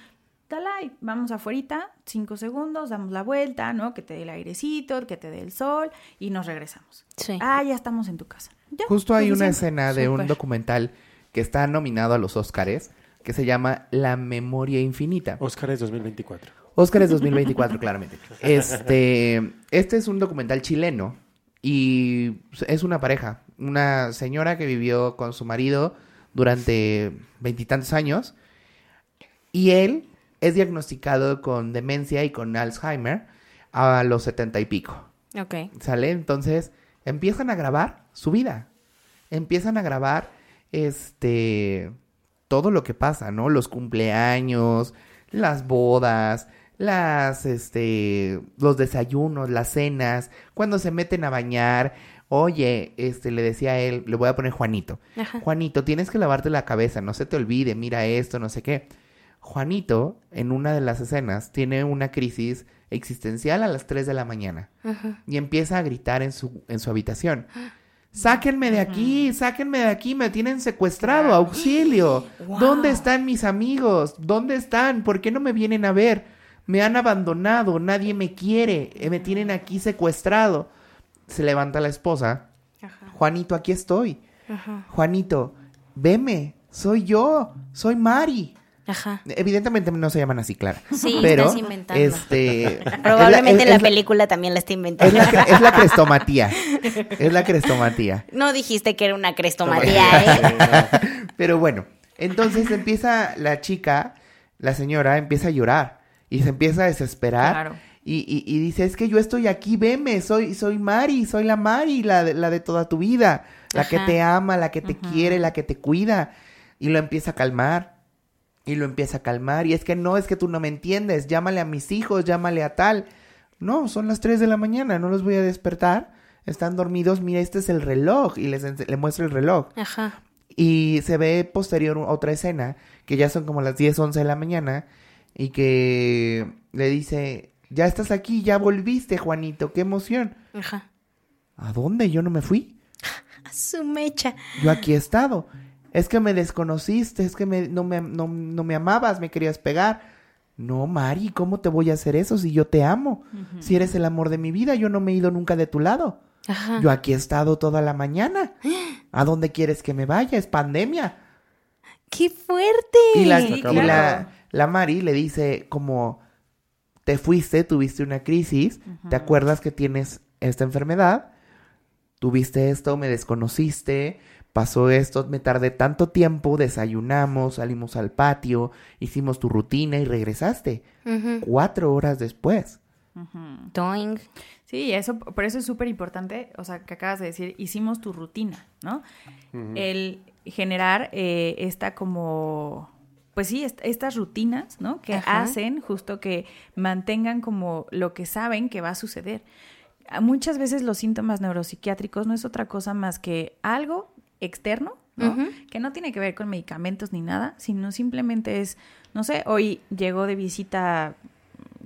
Ujú. Dalai, vamos afuera, cinco segundos, damos la vuelta, ¿no? Que te dé el airecito, que te dé el sol y nos regresamos. Sí. Ah, ya estamos en tu casa. Ya, Justo hay una escena de un documental que está nominado a los Óscares que se llama La memoria infinita. Oscar es 2024. Óscares 2024, claramente. Este, este es un documental chileno y es una pareja, una señora que vivió con su marido durante veintitantos años y él es diagnosticado con demencia y con Alzheimer a los setenta y pico. Ok. ¿Sale? Entonces empiezan a grabar su vida. Empiezan a grabar este todo lo que pasa, ¿no? Los cumpleaños, las bodas, las este los desayunos, las cenas, cuando se meten a bañar. Oye, este le decía a él, le voy a poner Juanito. Ajá. Juanito, tienes que lavarte la cabeza, no se te olvide, mira esto, no sé qué. Juanito, en una de las escenas, tiene una crisis existencial a las 3 de la mañana Ajá. y empieza a gritar en su, en su habitación. Sáquenme de aquí, sáquenme de aquí, me tienen secuestrado, auxilio. ¿Dónde están mis amigos? ¿Dónde están? ¿Por qué no me vienen a ver? Me han abandonado, nadie me quiere, eh, me tienen aquí secuestrado. se levanta la esposa. Ajá. Juanito, aquí estoy. Ajá. Juanito, veme, soy yo, soy Mari. Ajá. Evidentemente no se llaman así, Clara. Sí, pero estás inventando. este Probablemente es la es película también la está es inventando. la, es la crestomatía. Es la crestomatía. No dijiste que era una crestomatía, ¿eh? Pero bueno, entonces empieza la chica, la señora, empieza a llorar y se empieza a desesperar. Claro. Y, y- y dice, es que yo estoy aquí, veme, soy, soy Mari, soy la Mari, la de, la de toda tu vida, la que te ama, la que te quiere, la que te cuida. Y lo empieza a calmar. Y lo empieza a calmar. Y es que no, es que tú no me entiendes. Llámale a mis hijos, llámale a tal. No, son las 3 de la mañana, no los voy a despertar. Están dormidos, mira, este es el reloj. Y les le muestra el reloj. Ajá. Y se ve posterior otra escena, que ya son como las 10, 11 de la mañana, y que le dice, ya estás aquí, ya volviste, Juanito, qué emoción. Ajá. ¿A dónde? Yo no me fui. A su mecha. Yo aquí he estado. Es que me desconociste, es que me, no, me, no, no me amabas, me querías pegar. No, Mari, ¿cómo te voy a hacer eso si yo te amo? Si eres el amor de mi vida, yo no me he ido nunca de tu lado. Ajá. Yo aquí he estado toda la mañana. ¿A dónde quieres que me vaya? Es pandemia. ¡Qué fuerte! Y la, Sí, y claro. la, la Mari le dice como, te fuiste, tuviste una crisis, ¿te acuerdas que tienes esta enfermedad? Tuviste esto, me desconociste, pasó esto, me tardé tanto tiempo, desayunamos, salimos al patio, hicimos tu rutina y regresaste. Cuatro horas después. Doing. Sí, eso, por eso es súper importante, o sea, que acabas de decir, hicimos tu rutina, ¿no? El generar eh, esta como, pues sí, est- estas rutinas, ¿no? Que Ajá. hacen justo que mantengan como lo que saben que va a suceder. A- Muchas veces los síntomas neuropsiquiátricos no es otra cosa más que algo externo, ¿no? Que no tiene que ver con medicamentos ni nada, sino simplemente es, no sé, hoy llegó de visita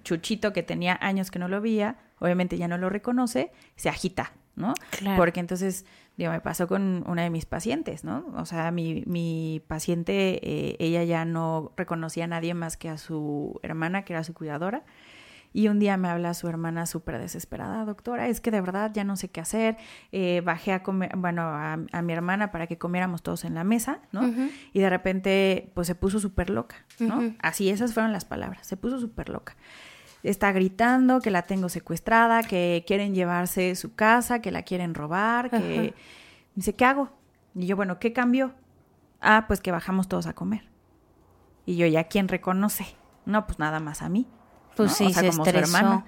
Chuchito que tenía años que no lo veía, obviamente ya no lo reconoce, se agita, ¿no? Claro. Porque entonces, digo, me pasó con una de mis pacientes, ¿no? O sea, mi, mi paciente, eh, ella ya no reconocía a nadie más que a su hermana, que era su cuidadora. Y un día me habla su hermana súper desesperada, doctora, es que de verdad ya no sé qué hacer. Eh, bajé a comer, bueno, a, a mi hermana para que comiéramos todos en la mesa, ¿no? Y de repente, pues se puso súper loca, ¿no? Así, esas fueron las palabras, se puso súper loca. Está gritando que la tengo secuestrada, que quieren llevarse su casa, que la quieren robar, que... Dice, ¿qué hago? Y yo, bueno, ¿qué cambió? Ah, pues que bajamos todos a comer. Y yo, ¿ya quién reconoce? No, pues nada más a mí. Pues ¿no? sí, o sea, se como su estresó. hermana.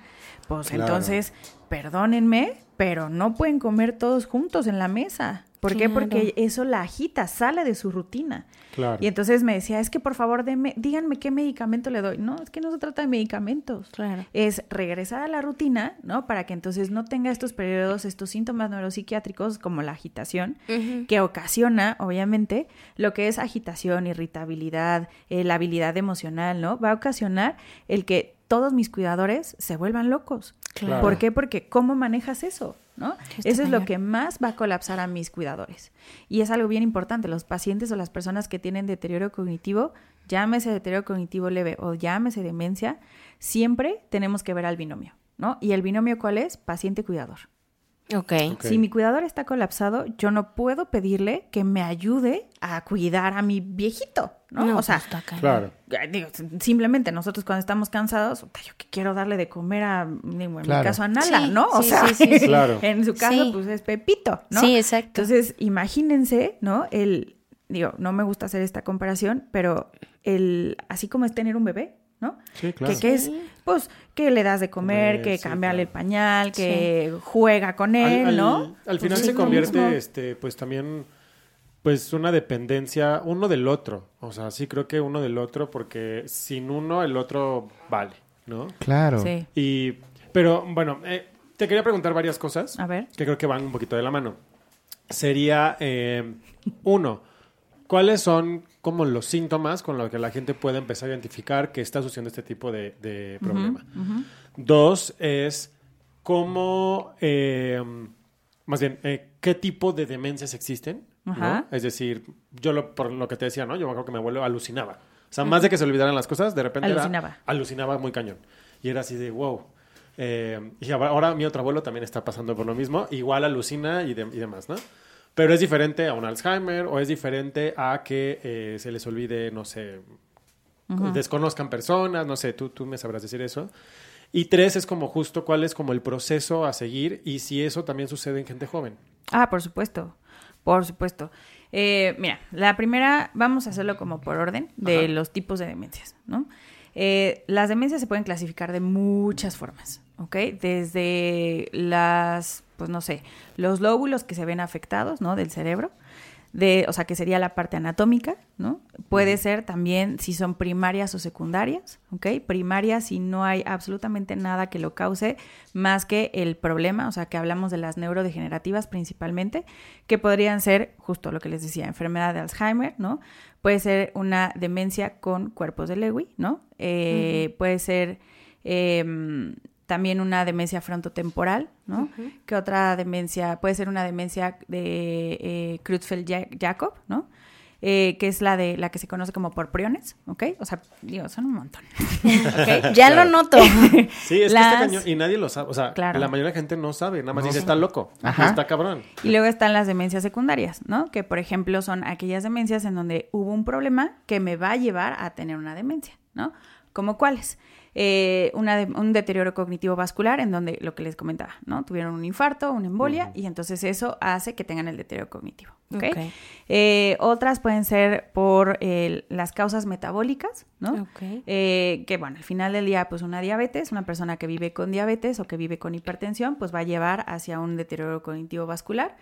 Pues Claro. entonces, perdónenme, pero no pueden comer todos juntos en la mesa. ¿Por qué? Claro. Porque eso la agita, sale de su rutina. Claro. Y entonces me decía, es que por favor, deme, díganme qué medicamento le doy. No, es que no se trata de medicamentos. Claro. Es regresar a la rutina, ¿no? Para que entonces no tenga estos periodos, estos síntomas neuropsiquiátricos como la agitación, que ocasiona, obviamente, lo que es agitación, irritabilidad, eh, la habilidad emocional, ¿no? Va a ocasionar el que todos mis cuidadores se vuelvan locos. Claro. ¿Por qué? Porque ¿cómo manejas eso? ¿No? Eso es lo que más va a colapsar a mis cuidadores. Y es algo bien importante. Los pacientes o las personas que tienen deterioro cognitivo, llámese deterioro cognitivo leve o llámese demencia, siempre tenemos que ver al binomio, ¿no? ¿Y el binomio cuál es? Paciente-cuidador. Ok. Ok. Si mi cuidador está colapsado, yo no puedo pedirle que me ayude a cuidar a mi viejito, ¿no? No, o sea, pues está. Claro. eh, digo, simplemente nosotros cuando estamos cansados, yo que quiero darle de comer a, digo, en Claro. mi caso a Nala, Sí, ¿no? O sí, sea, sí, sí, sí. Claro. en su caso, Sí. pues es Pepito, ¿no? Sí, exacto. Entonces, imagínense, ¿no? El, digo, no me gusta hacer esta comparación, pero el, así como es tener un bebé, ¿no? Sí, claro. Que, que es, pues, que le das de comer, Comer, que sí, cambiarle claro. el pañal, que juega con él, al, al- ¿no? al final Pues se convierte, este, pues también, pues una dependencia uno del otro. O sea, sí creo que uno del otro, porque sin uno el otro vale, ¿no? Claro. Sí. Y, pero bueno, eh, te quería preguntar varias cosas A ver. que creo que van un poquito de la mano. Sería, eh, uno, ¿cuáles son como los síntomas con los que la gente puede empezar a identificar que está sucediendo este tipo de, de problema? Dos, es cómo, eh, más bien, eh, ¿qué tipo de demencias existen? Es decir, yo lo, por lo que te decía, ¿no? Yo me acuerdo que mi abuelo alucinaba. O sea, más de que se olvidaran las cosas, de repente era- Alucinaba. alucinaba muy cañón. Y era así de, wow. Eh, y ahora, ahora mi otro abuelo también está pasando por lo mismo, igual alucina y, de- y demás, ¿no? Pero es diferente a un Alzheimer o es diferente a que eh, se les olvide, no sé, desconozcan personas, no sé, tú, tú me sabrás decir eso. Y tres es como justo cuál es como el proceso a seguir y si eso también sucede en gente joven. Ah, por supuesto, por supuesto. Eh, mira, la primera, vamos a hacerlo como por orden de Ajá. los tipos de demencias, ¿no? Eh, las demencias se pueden clasificar de muchas formas, ¿ok? Desde las, pues no sé, los lóbulos que se ven afectados, ¿no? Del cerebro, de, o sea, que sería la parte anatómica, ¿no? Puede ser también si son primarias o secundarias, ¿ok? Primarias si no hay absolutamente nada que lo cause más que el problema, o sea, que hablamos de las neurodegenerativas principalmente, que podrían ser, justo lo que les decía, enfermedad de Alzheimer, ¿no? Puede ser una demencia con cuerpos de Lewy, ¿no? Eh, Puede ser... em, también una demencia frontotemporal, ¿no? Que otra demencia, puede ser una demencia de eh, Creutzfeldt-Jakob, ¿no? Eh, que es la de la que se conoce como por priones, ¿ok? O sea, digo, son un montón. ¿ok? Ya Claro. lo noto. Sí, es Las- que está cañón y nadie lo sabe. O sea, Claro. la mayoría de la gente no sabe, nada más No dice, está loco, Ajá. está cabrón. Y luego están las demencias secundarias, ¿no? Que por ejemplo son aquellas demencias en donde hubo un problema que me va a llevar a tener una demencia, ¿no? ¿Como cuáles? Eh, una de- un deterioro cognitivo vascular en donde lo que les comentaba, ¿no? Tuvieron un infarto, una embolia y entonces eso hace que tengan el deterioro cognitivo. Eh, otras pueden ser por eh, las causas metabólicas, ¿no? Eh, que bueno, al final del día, pues una diabetes, una persona que vive con diabetes o que vive con hipertensión, pues va a llevar hacia un deterioro cognitivo vascular.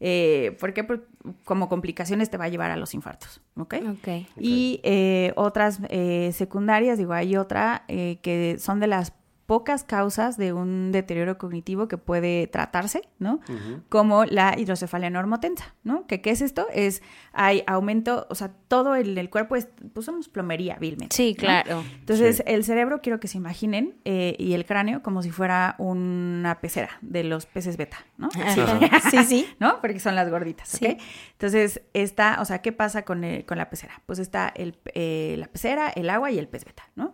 Eh, porque por- como complicaciones te va a llevar a los infartos, ¿ok? Ok. Y eh, otras eh, secundarias, digo, hay otra eh, que son de las pocas causas de un deterioro cognitivo que puede tratarse, ¿no? Como la hidrocefalia normotensa, ¿no? ¿Que, ¿Qué es esto? Es, hay aumento, o sea, todo el, el cuerpo es, pues somos plomería, vilmente. Sí, ¿no? claro. Entonces, Sí. el cerebro quiero que se imaginen eh, y el cráneo como si fuera una pecera de los peces beta, ¿no? Ajá. Sí, sí. ¿no? Porque son las gorditas, ¿ok? Sí. Entonces, está, o sea, ¿qué pasa con, el- con la pecera? Pues está el, eh, la pecera, el agua y el pez beta, ¿no?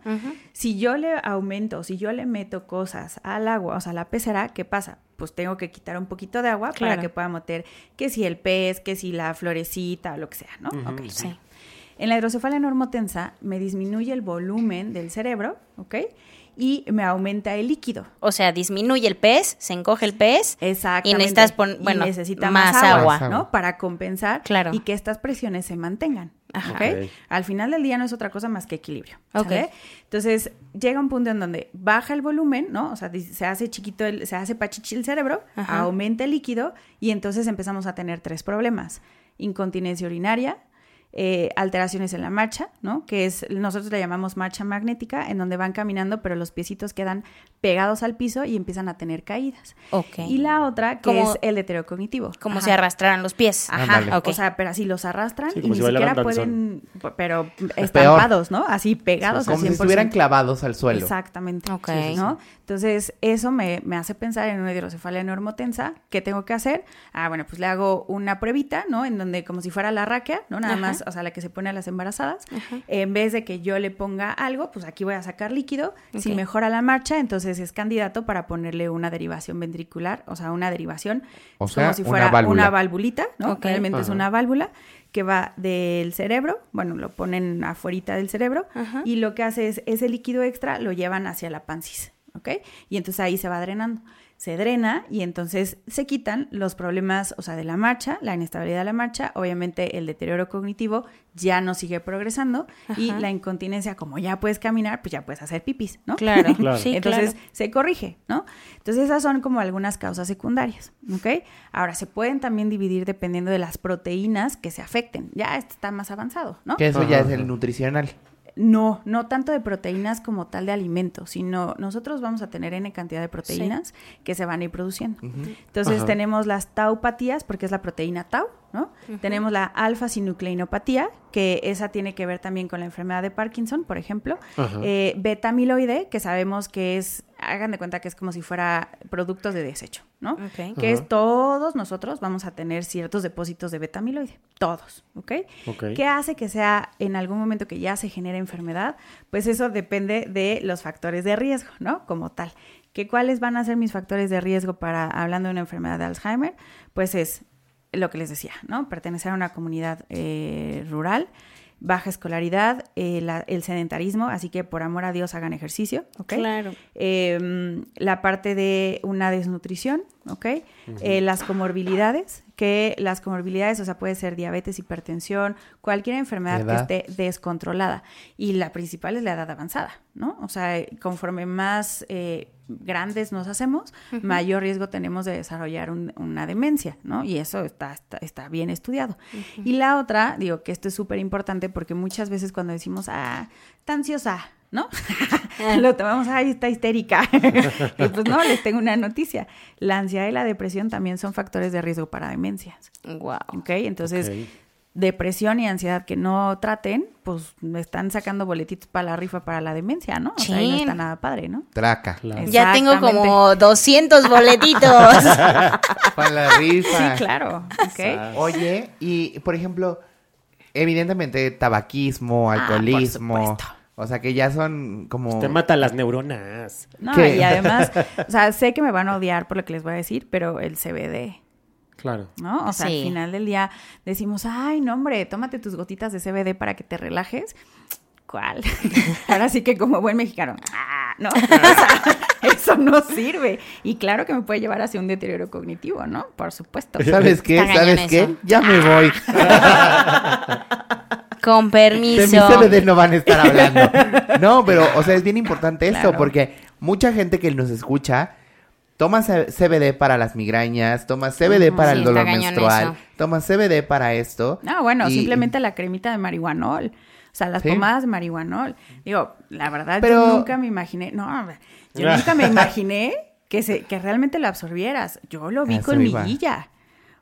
Si yo le aumento, si yo le meto cosas al agua, o sea, la pecera, ¿qué pasa? Pues tengo que quitar un poquito de agua para que pueda meter que si el pez, que si la florecita, lo que sea, ¿no? Ok. Sí. En la hidrocefalia normotensa me disminuye el volumen del cerebro, ¿ok? Y me aumenta el líquido. O sea, disminuye el pez, se encoge el pez. Exactamente. Y necesitas Y necesita más más, agua, ¿no? Para compensar Claro. y que estas presiones se mantengan. Al final del día no es otra cosa más que equilibrio. Entonces, llega un punto en donde baja el volumen, ¿no? O sea, se hace chiquito, el- se hace pachichi el cerebro, Ajá. aumenta el líquido y entonces empezamos a tener tres problemas. Incontinencia urinaria, eh, alteraciones en la marcha, ¿no? Que es, nosotros le llamamos marcha magnética, en donde van caminando, pero los piecitos quedan pegados al piso y empiezan a tener caídas. Ok. Y la otra, que Como- es el deterioro cognitivo. Como Ajá. si arrastraran los pies. Ajá, Ándale. Ok. o sea, pero así los arrastran Sí, y ni si siquiera pueden, pero estampados, ¿no? Así pegados Como al si 100%. estuvieran clavados al suelo. Exactamente. Ok. ¿no? Entonces, eso me, me hace pensar en una hidrocefalia normotensa. ¿Qué tengo que hacer? Ah, bueno, pues le hago una pruebita, ¿no? En donde, como si fuera la raquia, ¿no? Nada Ajá. más, o sea, la que se pone a las embarazadas. En vez de que yo le ponga algo, pues aquí voy a sacar líquido. Si mejora la marcha, entonces es candidato para ponerle una derivación ventricular, o sea, una derivación O sea, como si una fuera válvula. una valvulita, ¿no? Realmente es una válvula que va del cerebro, bueno, lo ponen afuerita del cerebro Ajá. y lo que hace es ese líquido extra lo llevan hacia la pancis, ¿ok? Y entonces ahí se va drenando. Se drena y entonces se quitan los problemas, o sea, de la marcha, la inestabilidad de la marcha, obviamente el deterioro cognitivo ya no sigue progresando y la incontinencia, como ya puedes caminar, pues ya puedes hacer pipis, ¿no? Claro. Claro. Sí, Entonces claro. se corrige, ¿no? Entonces esas son como algunas causas secundarias, ¿ok? Ahora se pueden también dividir dependiendo de las proteínas que se afecten. Ya esto está más avanzado, ¿no? Que eso ya es el nutricional. No, no tanto de proteínas como tal de alimentos, sino nosotros vamos a tener N cantidad de proteínas que se van a ir produciendo. Entonces Ajá. tenemos las taupatías, porque es la proteína tau, ¿no? Tenemos la alfa-sinucleinopatía, que esa tiene que ver también con la enfermedad de Parkinson, por ejemplo. Eh, beta-amiloide, que sabemos que es, hagan de cuenta que es como si fuera productos de desecho, ¿no? Que es todos nosotros vamos a tener ciertos depósitos de beta-amiloide, todos, ¿ok? Ok. ¿Qué hace que sea en algún momento que ya se genere enfermedad? Pues eso depende de los factores de riesgo, ¿no? Como tal. ¿Que ¿Cuáles van a ser mis factores de riesgo para, hablando de una enfermedad de Alzheimer? Pues es lo que les decía, ¿no? Pertenecer a una comunidad eh, rural, baja escolaridad, eh, la- el sedentarismo, así que por amor a Dios hagan ejercicio, ¿ok? Claro. Eh, la parte de una desnutrición, ¿ok? Eh, las comorbilidades, que las comorbilidades, o sea, puede ser diabetes, hipertensión, cualquier enfermedad Edad. que esté descontrolada. Y la principal es la edad avanzada, ¿no? O sea, conforme más eh, grandes nos hacemos, mayor riesgo tenemos de desarrollar un- una demencia, ¿no? Y eso está, está, está bien estudiado. Y la otra, digo que esto es súper importante porque muchas veces cuando decimos, ah, está ansiosa, ¿no? Lo tomamos, ay, está histérica. y pues no, les tengo una noticia. La ansiedad y la depresión también son factores de riesgo para demencias. Wow. ¿Ok? Entonces, depresión y ansiedad que no traten, pues me están sacando boletitos para la rifa para la demencia, ¿no? O sea, ahí no está nada padre, ¿no? Traca. Claro. Ya tengo como 200 boletitos. Para la rifa. Sí, claro. Oye, y por ejemplo, evidentemente tabaquismo, Ah, por alcoholismo. supuesto. O sea que ya son como. Te mata las neuronas. No, ¿Qué? y además, o sea, sé que me van a odiar por lo que les voy a decir, pero el CBD, Claro. ¿no? O sea, Sí. al final del día decimos, ay, no, hombre, tómate tus gotitas de CBD para que te relajes. ¿Cuál? Ahora sí que como buen mexicano, ah, no, o sea, eso no sirve. Y claro que me puede llevar hacia un deterioro cognitivo, ¿no? Por supuesto. ¿Sabes qué? ¿Sabes qué? eso. Ya me voy. Con De mi permiso. CBD no van a estar hablando. No, pero, o sea, es bien importante esto Claro. porque mucha gente que nos escucha toma C- CBD para las migrañas, toma CBD para Sí, el dolor menstrual, eso. toma CBD para esto. No, bueno, y- simplemente la cremita de marihuanol. O sea, las Sí. pomadas de marihuanol. Digo, la verdad, Pero- yo nunca me imaginé, no, yo nunca me imaginé que, se, que realmente lo absorbieras. Yo lo vi A eso con mi guilla.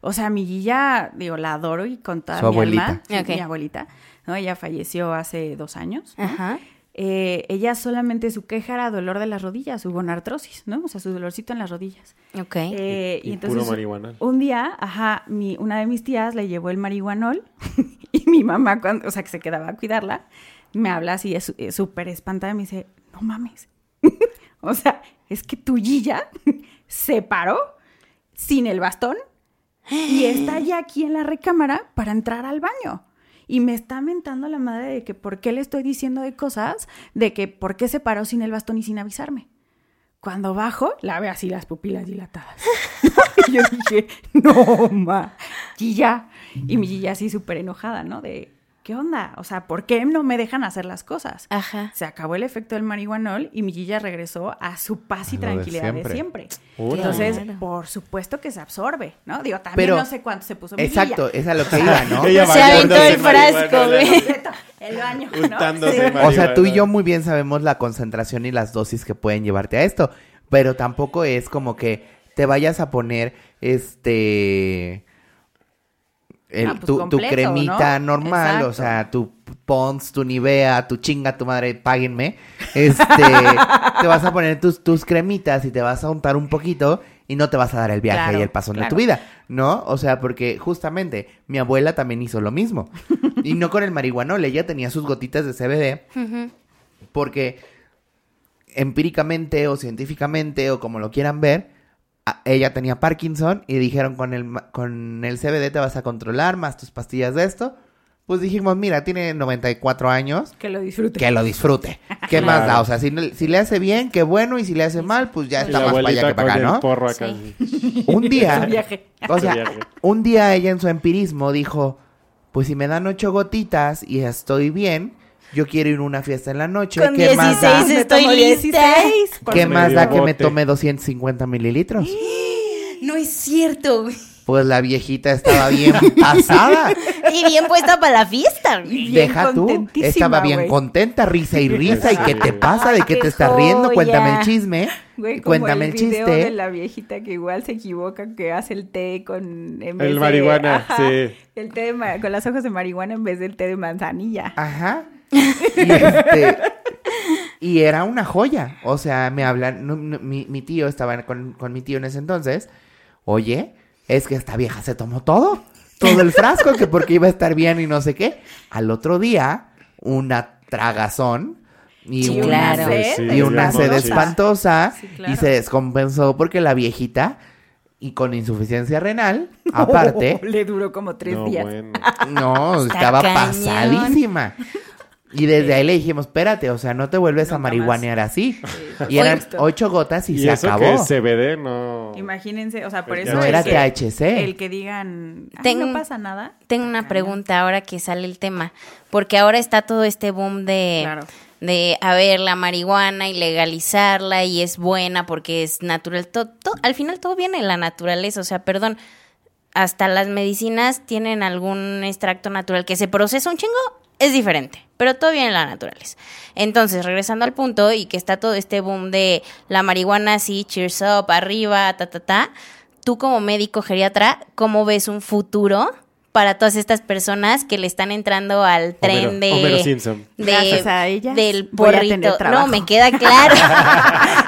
O sea, mi guilla, digo, la adoro y con toda Su mi abuelita. alma. Sí. Mi abuelita, ¿no? Ella falleció hace dos años. ¿no? Ajá. Eh, ella solamente su queja era dolor de las rodillas, su gonartrosis, ¿no? O sea, su dolorcito en las rodillas. Ok. Eh, Y- y, y entonces puro marihuanol. un día, ajá, mi, una de mis tías le llevó el marihuanol y mi mamá, cuando, o sea, que se quedaba a cuidarla, me habla así, es es súper espantada y me dice, no mames. o sea, es que tu Gilla se paró sin el bastón y está ya aquí en la recámara para entrar al baño. Y me está mentando la madre de que por qué le estoy diciendo de cosas, de que por qué se paró sin el bastón y sin avisarme. Cuando bajo, la veo así las pupilas dilatadas. y yo dije, no, ma, Gilla. Y mi Gilla así súper enojada, ¿no? De, ¿qué onda? O sea, ¿por qué no me dejan hacer las cosas? Ajá. Se acabó el efecto del marihuanol y mi Gilla regresó a su paz y A lo de tranquilidad de siempre. Entonces, Claro. por supuesto que se absorbe, ¿no? Digo, también Pero- no sé cuánto se puso mi Exacto, es a lo que iba, ¿no? Ella Se aventó el frasco, güey. El baño, ¿no? Sí. O sea, tú y yo muy bien sabemos la concentración y las dosis que pueden llevarte a esto, pero tampoco es como que te vayas a poner este el- Ah, pues tu, tu cremita ¿no? normal, o sea, tu Pons, tu Nivea, tu chinga, tu madre, páguenme. Este, te vas a poner tus, tus cremitas y te vas a untar un poquito y no te vas a dar el viaje Claro, y el pasón de tu vida, ¿no? O sea, porque justamente mi abuela también hizo lo mismo. y no con el marihuanol, ella tenía sus gotitas de CBD porque empíricamente o científicamente o como lo quieran ver, ella tenía Parkinson y dijeron con el, con el CBD te vas a controlar más tus pastillas de esto. Pues dijimos, mira, tiene 94 años, Que lo disfrute. que lo disfrute. ¿Qué más da? O sea, si, le hace bien, qué bueno, y si le hace mal, pues ya está más para allá que para acá, ¿no? porro acá. Un día, viaje. o sea, viaje. un día ella en su empirismo dijo, pues si me dan ocho gotitas y estoy bien, yo quiero ir a una fiesta en la noche. Con ¿Qué más da? 16 Me estoy. 16, por ¿Qué Medio más da que me tome 250 mililitros? No es cierto, güey. Pues la viejita estaba bien pasada. Y bien puesta para la fiesta. Bien Deja tú. Estaba bien contenta, risa y risa. ¿Y qué te pasa? ¿De qué Qué te estás riendo? Cuéntame el chisme. Güey, como Cuéntame el, el video chiste. de la viejita que igual se equivoca, que hace el té con... En El de- marihuana, Ajá, sí. El té de con las hojas de marihuana en vez del té de manzanilla. Ajá. Y, este, y era una joya. O sea, me hablan. no, no, mi, mi tío estaba con, con mi tío en ese entonces. Oye, es que esta vieja se tomó todo. Todo el frasco, que porque iba a estar bien y no sé qué. Al otro día, una tragazón. y Sí, una claro. sed Sí, y una sed espantosa. espantosa Sí, claro. y se descompensó porque la viejita y con insuficiencia renal, aparte, le duró como tres No, días. bueno. no, Está estaba cañón. Y desde ahí le dijimos, espérate, o sea, no te vuelves a Nunca marihuanear así. Y eran justo. ocho gotas y, Y, se eso acabó. que CBD no... Imagínense, o sea, por Pues eso No el era que- THC. El que digan, "Ay, Tengo- no pasa nada. Tengo una pregunta ahora que sale el tema, porque ahora está todo este boom de, Claro. de a ver, la marihuana y legalizarla y es buena porque es natural. To- to- al final todo viene de la naturaleza, o sea, perdón, hasta las medicinas tienen algún extracto natural que se procesa un chingo, es diferente, pero todo viene de la naturaleza. Entonces, regresando al punto y que está todo este boom de la marihuana así, cheers up, arriba, ta, ta, ta, tú como médico geriatra, ¿cómo ves un futuro para todas estas personas que le están entrando al tren Homero- de... Homero Simpson. de- a ellas del porrito. trabajo. No, me queda claro.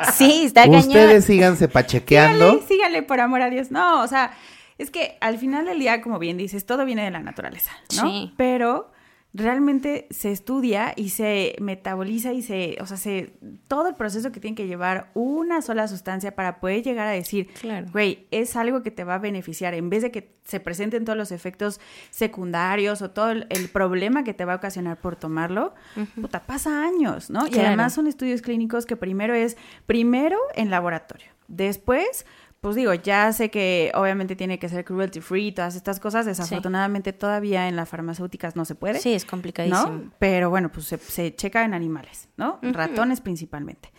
sí, está cañón. Ustedes síganse pachequeando. Sígale, sígale, por amor a Dios. No, o sea, es que al final del día, como bien dices, todo viene de la naturaleza, ¿no? Sí. Pero realmente se estudia y se metaboliza y se, o sea, se, todo el proceso que tiene que llevar una sola sustancia para poder llegar a decir, Claro. güey, es algo que te va a beneficiar, en vez de que se presenten todos los efectos secundarios o todo el, el problema que te va a ocasionar por tomarlo, puta, pasa años, ¿no? Y además son estudios clínicos que primero es, primero en laboratorio, después, pues digo, ya sé que obviamente tiene que ser cruelty free y todas estas cosas, desafortunadamente todavía en las farmacéuticas no se puede. Sí, es complicadísimo. ¿no? Pero bueno, pues se, se checa en animales, ¿no? Ratones principalmente.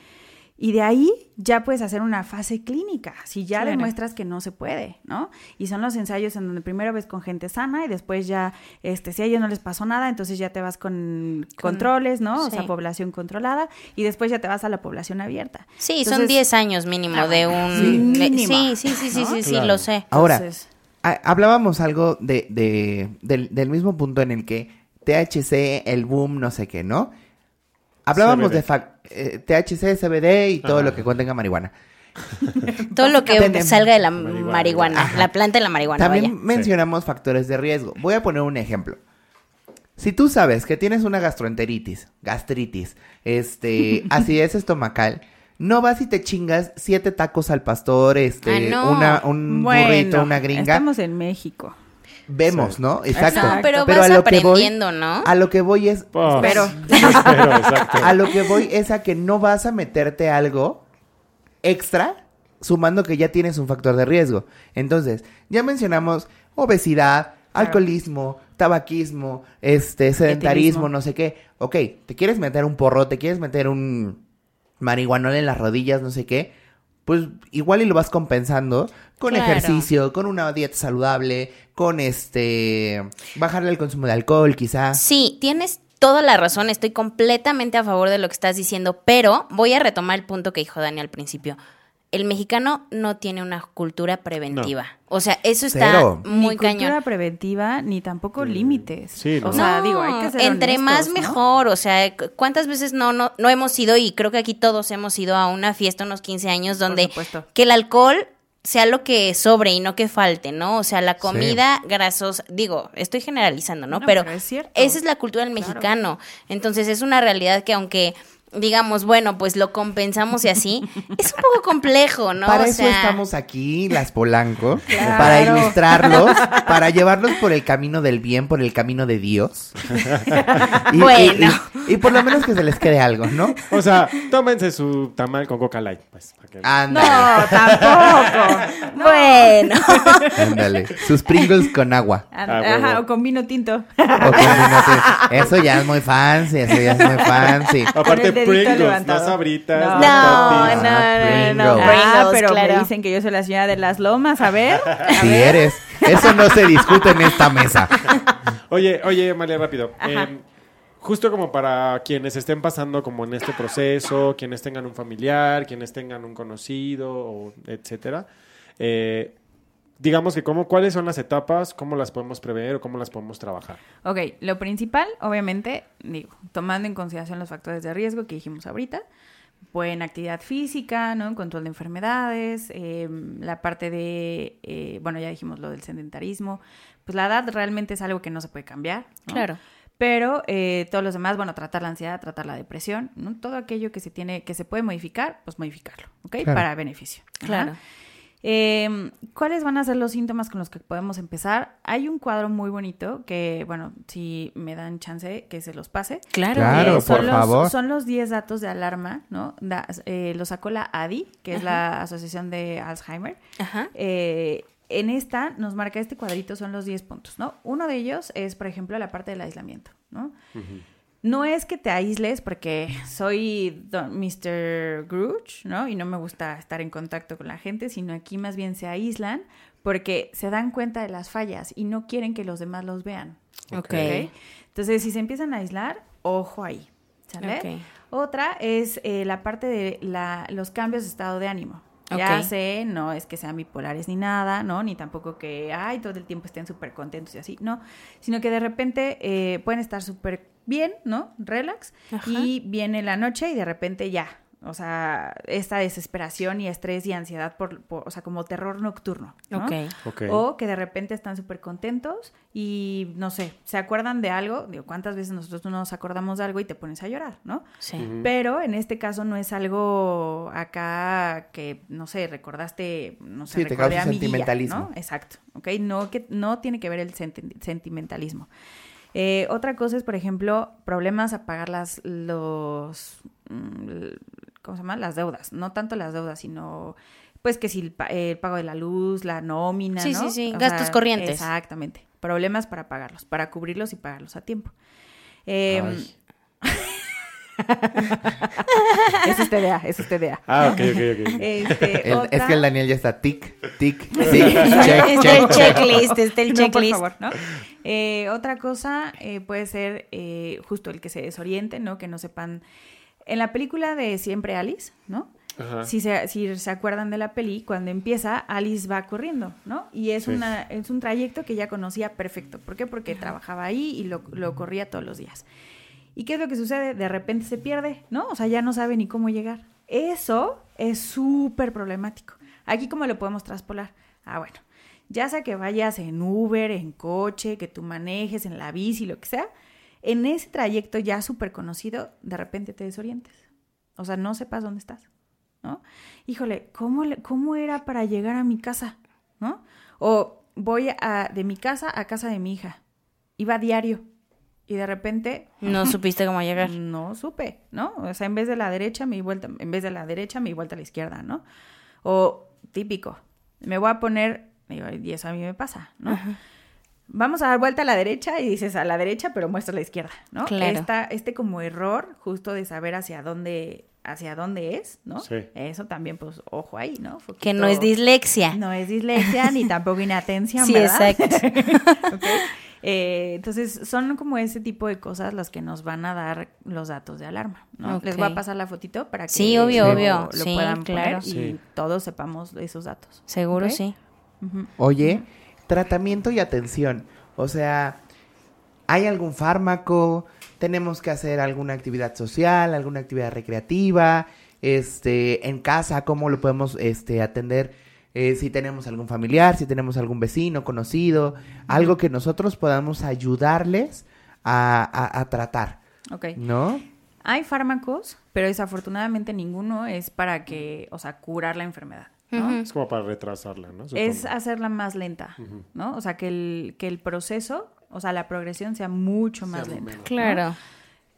Y de ahí ya puedes hacer una fase clínica, si ya Claro. demuestras que no se puede, ¿no? Y son los ensayos en donde primero ves con gente sana y después ya, este, si a ellos no les pasó nada, entonces ya te vas con, Con- controles, ¿no? O sí. sea, población controlada y después ya te vas a la población abierta. Sí, son Entonces, 10 años mínimo Ah, de un... sí. Mínimo, sí, sí, sí, sí, ¿no? sí, sí, Claro. lo sé. Ahora, entonces- hablábamos algo de, de- del, del mismo punto en el que THC, el boom, no sé qué, ¿no? Hablábamos CBD. de eh, THC, CBD y todo Ajá. lo que contenga marihuana. Todo lo que Tenemos- salga de la Marihuana. la planta de la marihuana, También vaya. mencionamos factores de riesgo. Voy a poner un ejemplo. Si tú sabes que tienes una gastroenteritis, gastritis, este, acidez estomacal, no vas y te chingas siete tacos al pastor, este, Ah, no. una, un Bueno, burrito, una gringa. Estamos en México. Vemos, Sí. ¿no? Exacto. No, pero, Pero vas a lo que voy- ¿no? A lo que voy es, Pues, Pero- espero, exacto. a lo que voy es a que no vas a meterte algo extra sumando que ya tienes un factor de riesgo. Entonces, ya mencionamos obesidad, alcoholismo, tabaquismo, este, sedentarismo, Etilismo. no sé qué. Ok, te quieres meter un porro, te quieres meter un marihuanol en las rodillas, no sé qué. Pues igual y lo vas compensando con Claro. ejercicio, con una dieta saludable, con este bajarle el consumo de alcohol, quizás. Sí, tienes toda la razón, estoy completamente a favor de lo que estás diciendo, pero voy a retomar el punto que dijo Dani al principio. El mexicano no tiene una cultura preventiva. O sea, eso está Cero. muy ni cultura cañón. preventiva, ni tampoco límites. sí, O sea, No, digo, hay que ser entre más mejor, o sea, cu- ¿cuántas veces no, no, no hemos ido y creo que aquí todos hemos ido a una fiesta, unos 15 años, donde supuesto. que el alcohol sea lo que sobre y no que falte, ¿no? O sea, la comida grasosa, digo, estoy generalizando, ¿no? No, pero, pero es cierto. esa es la cultura del mexicano. Entonces, es una realidad que aunque digamos, bueno, pues lo compensamos y así, es un poco complejo, ¿no? Para O eso sea, estamos aquí, las Polanco, Claro. para ilustrarlos, para llevarlos por el camino del bien, por el camino de Dios. Y, Bueno. y- y- y por lo menos que se les quede algo, ¿no? O sea, tómense su tamal con Coca Light, pues. que- No, tampoco. Bueno. ándale. Sus Pringles con agua. Ah, Ah, Ajá, o con vino tinto. O con vinote. Eso ya es muy fancy, eso ya es muy fancy. Aparte, dedito no levantado. sabritas, No. no, No, no, no, no, Pringles. ah, pero claro. me dicen que yo soy la señora de las lomas. A ver. Si ver. eres. Eso no se discute en esta mesa. Oye, oye, María, rápido. Eh, justo como para quienes estén pasando como en este proceso, quienes tengan un familiar, quienes tengan un conocido, o etcétera. eh, digamos que cómo, cuáles son las etapas, cómo las podemos prever o cómo las podemos trabajar. Ok, lo principal, obviamente, digo, tomando en consideración los factores de riesgo que dijimos ahorita, buena actividad física, ¿no? Control de enfermedades, eh, la parte de, eh, bueno, ya dijimos lo del sedentarismo, pues la edad realmente es algo que no se puede cambiar, ¿no? Claro. Pero eh, todos los demás, bueno, tratar la ansiedad, tratar la depresión, ¿no? todo aquello que se tiene, que se puede modificar, pues modificarlo, ¿ok? Claro. Para beneficio. Ajá. Eh, ¿Cuáles van a ser los síntomas con los que podemos empezar? Hay un cuadro muy bonito que, bueno, si me dan chance que se los pase. Claro. Claro, Eh, son por los, favor. Son los 10 datos de alarma, ¿no? Da- eh, lo sacó la ADI, que es la Asociación de Alzheimer. Ajá. Eh, en esta nos marca este cuadrito, son los 10 puntos, ¿no? Uno de ellos es, por ejemplo, la parte del aislamiento, ¿no? No es que te aísles porque soy don- Mr. Grooch, ¿no? Y no me gusta estar en contacto con la gente, sino aquí más bien se aíslan porque se dan cuenta de las fallas y no quieren que los demás los vean. Ok. ¿ok? Entonces, si se empiezan a aislar, ojo ahí. ¿Sale? Ok. Otra es eh, la parte de la, los cambios de estado de ánimo. Ya sé, no es que sean bipolares ni nada, ¿no? Ni tampoco que, ay, todo el tiempo estén súper contentos y así, no. Sino que de repente eh, pueden estar súper bien, ¿no? Relax. Ajá. Y viene la noche y de repente ya. O sea, esta desesperación y estrés y ansiedad por, por- o sea, como terror nocturno. ¿no? Ok. Ok. O que de repente están súper contentos y, no sé, se acuerdan de algo. Digo, ¿cuántas veces nosotros no nos acordamos de algo y te pones a llorar, no? Sí. Pero en este caso no es algo acá que, no sé, recordaste, no sé, Sí, te recordé a mi guía, sentimentalismo. ¿no? Exacto, ¿ok? No, que, no tiene que ver el senti- sentimentalismo. Eh, otra cosa es, por ejemplo, problemas a pagar las, los, mm, ¿cómo se llama? Las deudas. No tanto las deudas, sino, pues que si el, pa- el pago de la luz, la nómina, Sí, ¿no? sí, sí, O gastos corrientes. Exactamente. Problemas para pagarlos, para cubrirlos y pagarlos a tiempo. Eh. Eso es TDA, eso es TDA. Ah, ok, ok, ok. Este, El- otra- Es que el Daniel ya está tic, tic, tic, Está check, el check, check. checklist, está el No, por checklist. favor, ¿no? Eh, otra cosa eh, puede ser eh, justo el que se desorienten, ¿no? Que no sepan. En la película de Siempre Alice, ¿no? Ajá. Si se, si se acuerdan de la peli, cuando empieza, Alice va corriendo, ¿no? Y es, Sí. una, es un trayecto que ya conocía perfecto. ¿Por qué? Porque trabajaba ahí y lo, lo corría todos los días. ¿Y qué es lo que sucede? De repente se pierde, ¿no? O sea, ya no sabe ni cómo llegar. Eso es súper problemático. Aquí, ¿cómo lo podemos traspolar? Ah, bueno, ya sea que vayas en Uber, en coche, que tú manejes, en la bici, lo que sea, en ese trayecto ya súper conocido, de repente te desorientes. O sea, no sepas dónde estás, ¿no? Híjole, ¿cómo, le- cómo era para llegar a mi casa? ¿No? O voy a, de mi casa a casa de mi hija. Iba diario. Y de repente No supiste cómo llegar. no supe, ¿no? O sea, en vez de la derecha me di vuelta, en vez de la derecha me di vuelta a la izquierda, ¿no? O típico, me voy a poner, y eso a mí me pasa, ¿no? Vamos a dar vuelta a la derecha y dices a la derecha, pero muestra a la izquierda, ¿no? Claro. Esta- este como error justo de saber hacia dónde, hacia dónde es, ¿no? Sí. Eso también, pues, ojo ahí, ¿no? Que no es dislexia. No es dislexia ni tampoco inatención, Sí, ¿verdad? exacto. Ok. Eh, entonces, son como ese tipo de cosas las que nos van a dar los datos de alarma, ¿no? Les voy a pasar la fotito para que Sí, obvio, lo, obvio. lo Sí, puedan claro. poner y Sí. todos sepamos esos datos. Seguro sí. Oye, tratamiento y atención. O sea, ¿hay algún fármaco? ¿Tenemos que hacer alguna actividad social, alguna actividad recreativa? Este, en casa, ¿cómo lo podemos este, atender? Eh, si tenemos algún familiar, si tenemos algún vecino, conocido, algo que nosotros podamos ayudarles a, a- a tratar, Ok. ¿no? Hay fármacos, pero desafortunadamente ninguno es para que, o sea, curar la enfermedad. ¿no? Es como para retrasarla, ¿no? Supongo. es hacerla más lenta, ¿no? O sea, que el, que el proceso, o sea, la progresión sea mucho más Sea lenta. menos. Claro.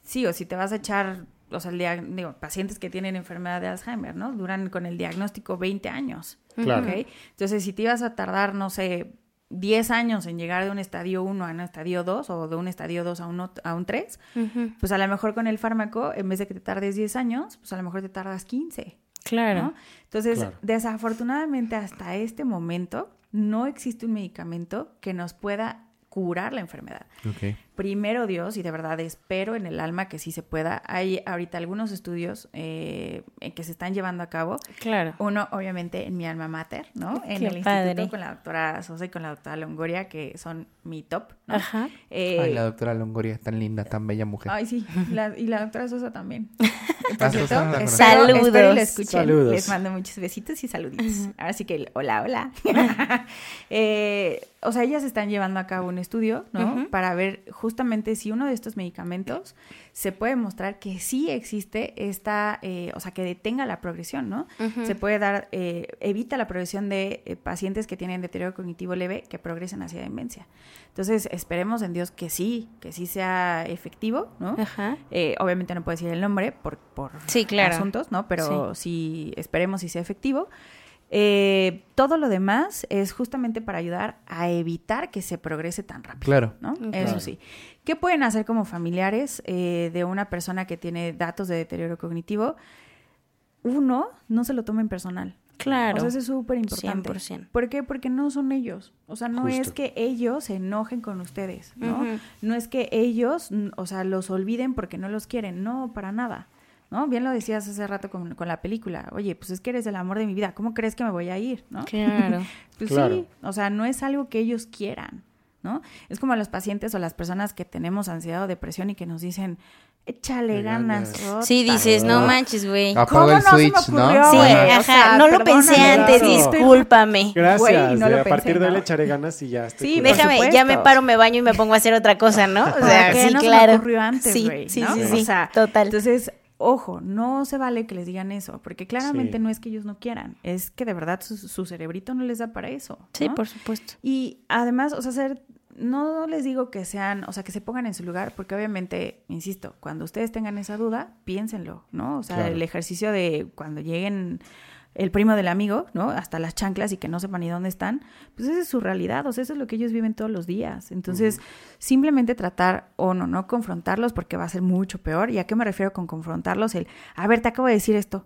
Sí, o si te vas a echar, o sea, el digo, pacientes que tienen enfermedad de Alzheimer, ¿no? Duran con el diagnóstico 20 años. Claro. Entonces, si te ibas a tardar, no sé, 10 años en llegar de un estadio 1 a un estadio 2 o de un estadio 2 a un, ot- a un 3, Ujú. pues a lo mejor con el fármaco, en vez de que te tardes 10 años, pues a lo mejor te tardas 15. Claro. ¿no? Entonces, Claro. desafortunadamente hasta este momento no existe un medicamento que nos pueda curar la enfermedad. Ok. Primero Dios, y de verdad espero en el alma que sí se pueda. Hay ahorita algunos estudios eh, en que se están llevando a cabo. Claro. Uno, obviamente, en mi alma mater, ¿no? En el padre. instituto con la doctora Sosa y con la doctora Longoria, que son mi top, ¿no? Ajá. Eh, Ay, la doctora Longoria, tan linda, tan bella mujer. Ay, sí, la- y la doctora Sosa también. Ah, Por cierto, Sosa, espero. Saludos. espero escuchen. Saludos. Les mando muchos besitos y saluditos. Ahora sí que, el hola, hola. Eh, o sea, ellas están llevando a cabo un estudio, ¿no? Para ver justamente si uno de estos medicamentos se puede mostrar que sí existe esta, eh, o sea, que detenga la progresión, ¿no? Se puede dar, eh, evita la progresión de eh, pacientes que tienen deterioro cognitivo leve que progresen hacia demencia. Entonces, esperemos en Dios que sí, que sí sea efectivo, ¿no? Ajá. Eh, obviamente no puedo decir el nombre por, por Sí, claro. asuntos, ¿no? Pero sí. esperemos si sea efectivo. Eh, todo lo demás es justamente para ayudar a evitar que se progrese tan rápido. Claro. Eso sí. ¿Qué pueden hacer como familiares eh, de una persona que tiene datos de deterioro cognitivo? Uno, no se lo tomen personal. Claro. O sea, eso es súper importante. 100%. ¿Por qué? Porque no son ellos. O sea, no Justo. es que ellos se enojen con ustedes, ¿no? No es que ellos, o sea, los olviden porque no los quieren. No, para nada. ¿No? Bien lo decías hace rato con, con la película. Oye, pues es que eres el amor de mi vida. ¿Cómo crees que me voy a ir? ¿No? Claro. Pues Claro. sí, o sea, no es algo que ellos quieran, ¿no? Es como los pacientes o las personas que tenemos ansiedad o depresión y que nos dicen, échale De ganas. ganas. Rota". Sí, dices, no manches, güey. ¿Cómo el no se me switch, ¿no? ocurrió, Sí? O ajá, sea, no lo pensé antes, discúlpame. Gracias. No de- lo a partir pensé, de él ¿no? le echaré ganas y ya. estoy Sí, curado. Déjame, ya me paro, me baño y me pongo a hacer otra cosa, ¿no? O ¿Por sea, sí, no se claro. me ocurrió antes, sí, sí, sí, sí, O sea, total. Entonces, ojo, no se vale que les digan eso, porque claramente Sí. no es que ellos no quieran, es que de verdad su, su cerebrito no les da para eso. sí, por supuesto. Y además, o sea, ser, no les digo que sean, o sea, que se pongan en su lugar, porque obviamente, insisto, cuando ustedes tengan esa duda, piénsenlo, ¿no? O sea, Claro. el ejercicio de cuando lleguen el primo del amigo, ¿no? Hasta las chanclas y que no sepan ni dónde están, pues esa es su realidad, o sea, eso es lo que ellos viven todos los días. Entonces, simplemente tratar o no, no confrontarlos porque va a ser mucho peor. ¿Y a qué me refiero con confrontarlos? El, a ver, te acabo de decir esto,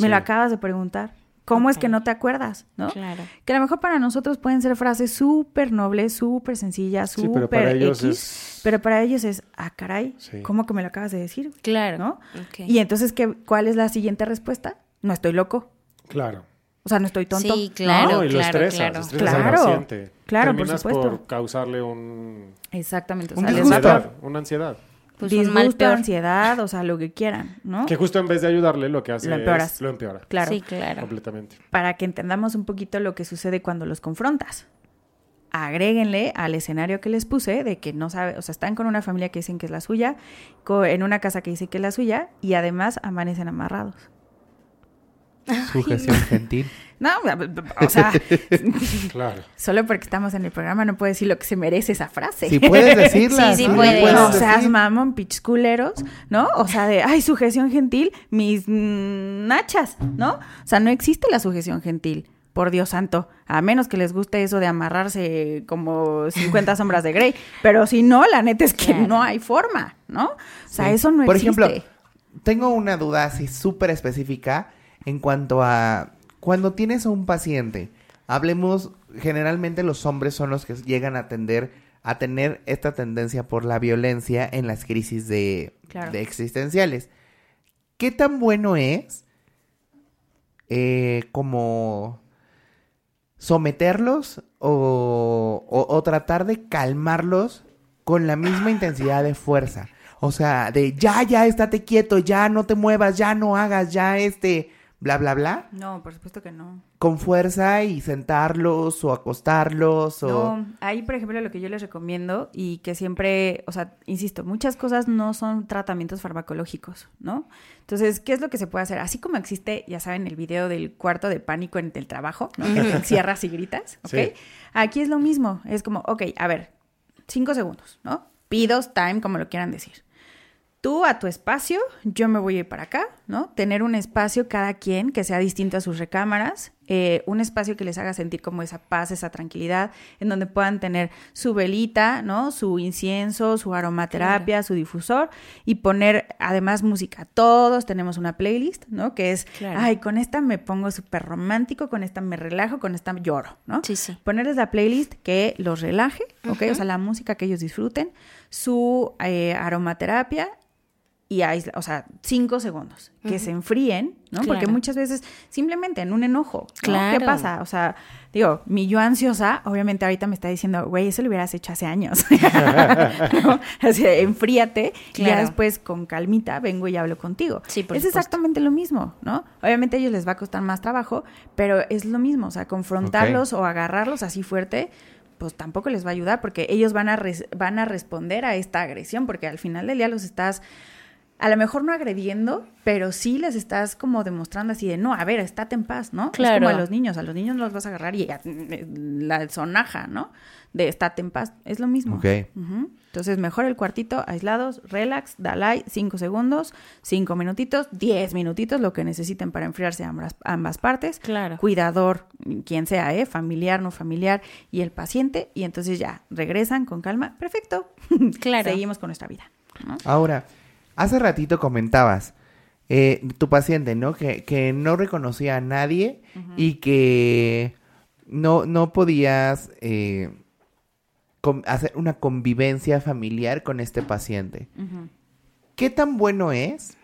me lo acabas de preguntar. ¿Cómo es que no te acuerdas? ¿no? Claro. Que a lo mejor para nosotros pueden ser frases súper nobles, súper sencillas, Sí, súper pero para ellos X, es- pero para ellos es, ah, caray, Sí. ¿cómo que me lo acabas de decir? Claro. ¿No? Ok. Y entonces, ¿qué, ¿cuál es la siguiente respuesta? No estoy loco. Claro. O sea, no estoy tonto. Sí, claro. no, y lo claro, estresas, claro. estresas al Claro, paciente. claro, por supuesto. por causarle un... Exactamente. O Un sea, ansiedad, una ansiedad. Pues un disgusto, mal peor. ansiedad, o sea, lo que quieran, ¿no? Que justo en vez de ayudarle, lo que hace Lo empeoras. es lo empeora. Claro. Sí, claro. Completamente. para que entendamos un poquito lo que sucede cuando los confrontas. Agréguenle al escenario que les puse de que no sabe, o sea, están con una familia que dicen que es la suya, co- en una casa que dice que es la suya y además amanecen amarrados. Sujeción gentil. No, o sea, Claro. solo porque estamos en el programa no puedo decir lo que se merece esa frase. Si puedes decirla. Sí, sí lo puedes. puedes No seas mamón, pitch culeros, ¿no? O sea, de, ay, sujeción gentil, mis nachas, ¿no? O sea, no existe la sujeción gentil, por Dios santo, a menos que les guste eso de amarrarse como 50 sombras de Grey, pero si no, la neta es que Claro. no hay forma, ¿no? O sea, Sí. eso no Por existe. ejemplo, tengo una duda así súper específica en cuanto a cuando tienes a un paciente. Hablemos, generalmente los hombres son los que llegan a atender a tener esta tendencia por la violencia en las crisis de, Claro. de existenciales. ¿Qué tan bueno es eh, como someterlos o, o- o tratar de calmarlos con la misma intensidad de fuerza? O sea, de ya, ya, estate quieto, ya no te muevas, ya no hagas, ya este, bla, bla, bla. No, por supuesto que no. Con fuerza y sentarlos o acostarlos o... No, ahí, por ejemplo, lo que yo les recomiendo y que siempre, o sea, insisto, muchas cosas no son tratamientos farmacológicos, ¿no? Entonces, ¿qué es lo que se puede hacer? Así como existe, ya saben, el video del cuarto de pánico en el trabajo, ¿no? Que te encierras y gritas, ¿ok? Sí. Aquí es lo mismo, es como, ok, a ver, cinco segundos, ¿no? Pidos, time, como lo quieran decir. Tú a tu espacio, yo me voy a ir para acá, ¿no? Tener un espacio cada quien que sea distinto a sus recámaras, eh, un espacio que les haga sentir como esa paz, esa tranquilidad, en donde puedan tener su velita, ¿no? Su incienso, su aromaterapia, su difusor y poner además música. Todos tenemos una playlist, ¿no? Que es, Claro. ay, con esta me pongo súper romántico, con esta me relajo, con esta lloro, ¿no? Sí, sí. ponerles la playlist que los relaje, ¿ok? O sea, la música que ellos disfruten, su eh, aromaterapia y aísla- o sea, cinco segundos, que se enfríen, ¿no? Porque muchas veces simplemente en un enojo, ¿no? Claro. ¿Qué pasa? O sea, digo, mi yo ansiosa, obviamente ahorita me está diciendo, güey, eso lo hubieras hecho hace años, ¿no? Así, enfríate y ya después con calmita vengo y hablo contigo. Sí, por es supuesto. exactamente lo mismo, ¿no? Obviamente a ellos les va a costar más trabajo, pero es lo mismo, o sea, confrontarlos o agarrarlos así fuerte, pues tampoco les va a ayudar porque ellos van a, res- van a responder a esta agresión porque al final del día los estás a lo mejor no agrediendo, pero sí les estás como demostrando así de, no, a ver, estate en paz, ¿no? Es Claro. como a los niños, a los niños los vas a agarrar y ya, mm, la sonaja, ¿no? De estate en paz, es lo mismo. Ok. Entonces, mejor el cuartito, aislados, relax, dalai, cinco segundos, cinco minutitos, diez minutitos, lo que necesiten para enfriarse ambas, ambas partes. Claro. Cuidador, quien sea, ¿eh? Familiar, no familiar, y el paciente, y entonces ya, regresan con calma, perfecto. Claro. Seguimos con nuestra vida. ¿no? Ahora, hace ratito comentabas, eh, tu paciente, ¿no? Que, que no reconocía a nadie y que no, no podías eh, hacer una convivencia familiar con este paciente. ¿Qué tan bueno es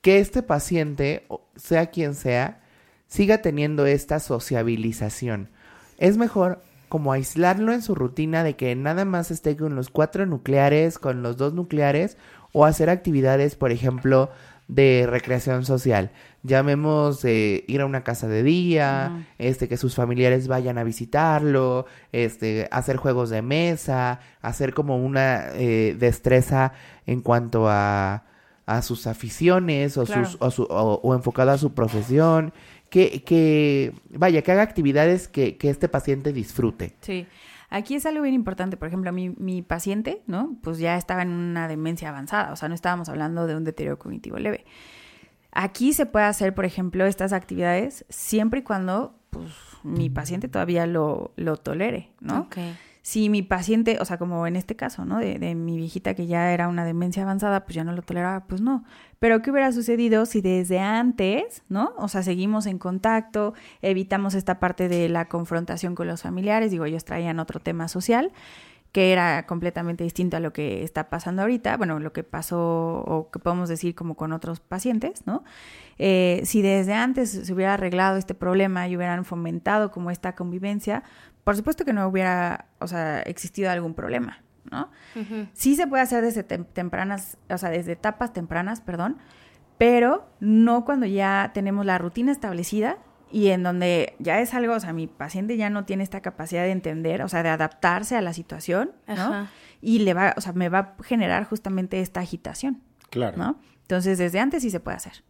que este paciente, sea quien sea, siga teniendo esta sociabilización? Es mejor como aislarlo en su rutina de que nada más esté con los cuatro nucleares, con los dos nucleares, o hacer actividades, por ejemplo, de recreación social. Llamemos eh, ir a una casa de día, este, que sus familiares vayan a visitarlo, este, hacer juegos de mesa, hacer como una eh, destreza en cuanto a, a sus aficiones o, Claro. sus, o, su- o- o enfocado a su profesión. Que, que, vaya, que haga actividades que, que este paciente disfrute. Sí. Aquí es algo bien importante. Por ejemplo, mi, mi paciente, ¿no? Pues ya estaba en una demencia avanzada. O sea, no estábamos hablando de un deterioro cognitivo leve. Aquí se puede hacer, por ejemplo, estas actividades siempre y cuando, pues, mi paciente todavía lo, lo tolere, ¿no? Ok. Si mi paciente, o sea, como en este caso, ¿no? De, de mi viejita que ya era una demencia avanzada, pues ya no lo toleraba, pues no. Pero ¿qué hubiera sucedido si desde antes, ¿no? O sea, seguimos en contacto, evitamos esta parte de la confrontación con los familiares, digo, ellos traían otro tema social que era completamente distinto a lo que está pasando ahorita, bueno, lo que pasó o que podemos decir como con otros pacientes, ¿no? Eh, si desde antes se hubiera arreglado este problema y hubieran fomentado como esta convivencia, por supuesto que no hubiera, o sea, existido algún problema, ¿no? Sí se puede hacer desde tem- tempranas, o sea, desde etapas tempranas, perdón, pero no cuando ya tenemos la rutina establecida y en donde ya es algo, o sea, mi paciente ya no tiene esta capacidad de entender, o sea, de adaptarse a la situación, ¿no? Ajá. Y le va, o sea, me va a generar justamente esta agitación, Claro. ¿no? Entonces, desde antes sí se puede hacer.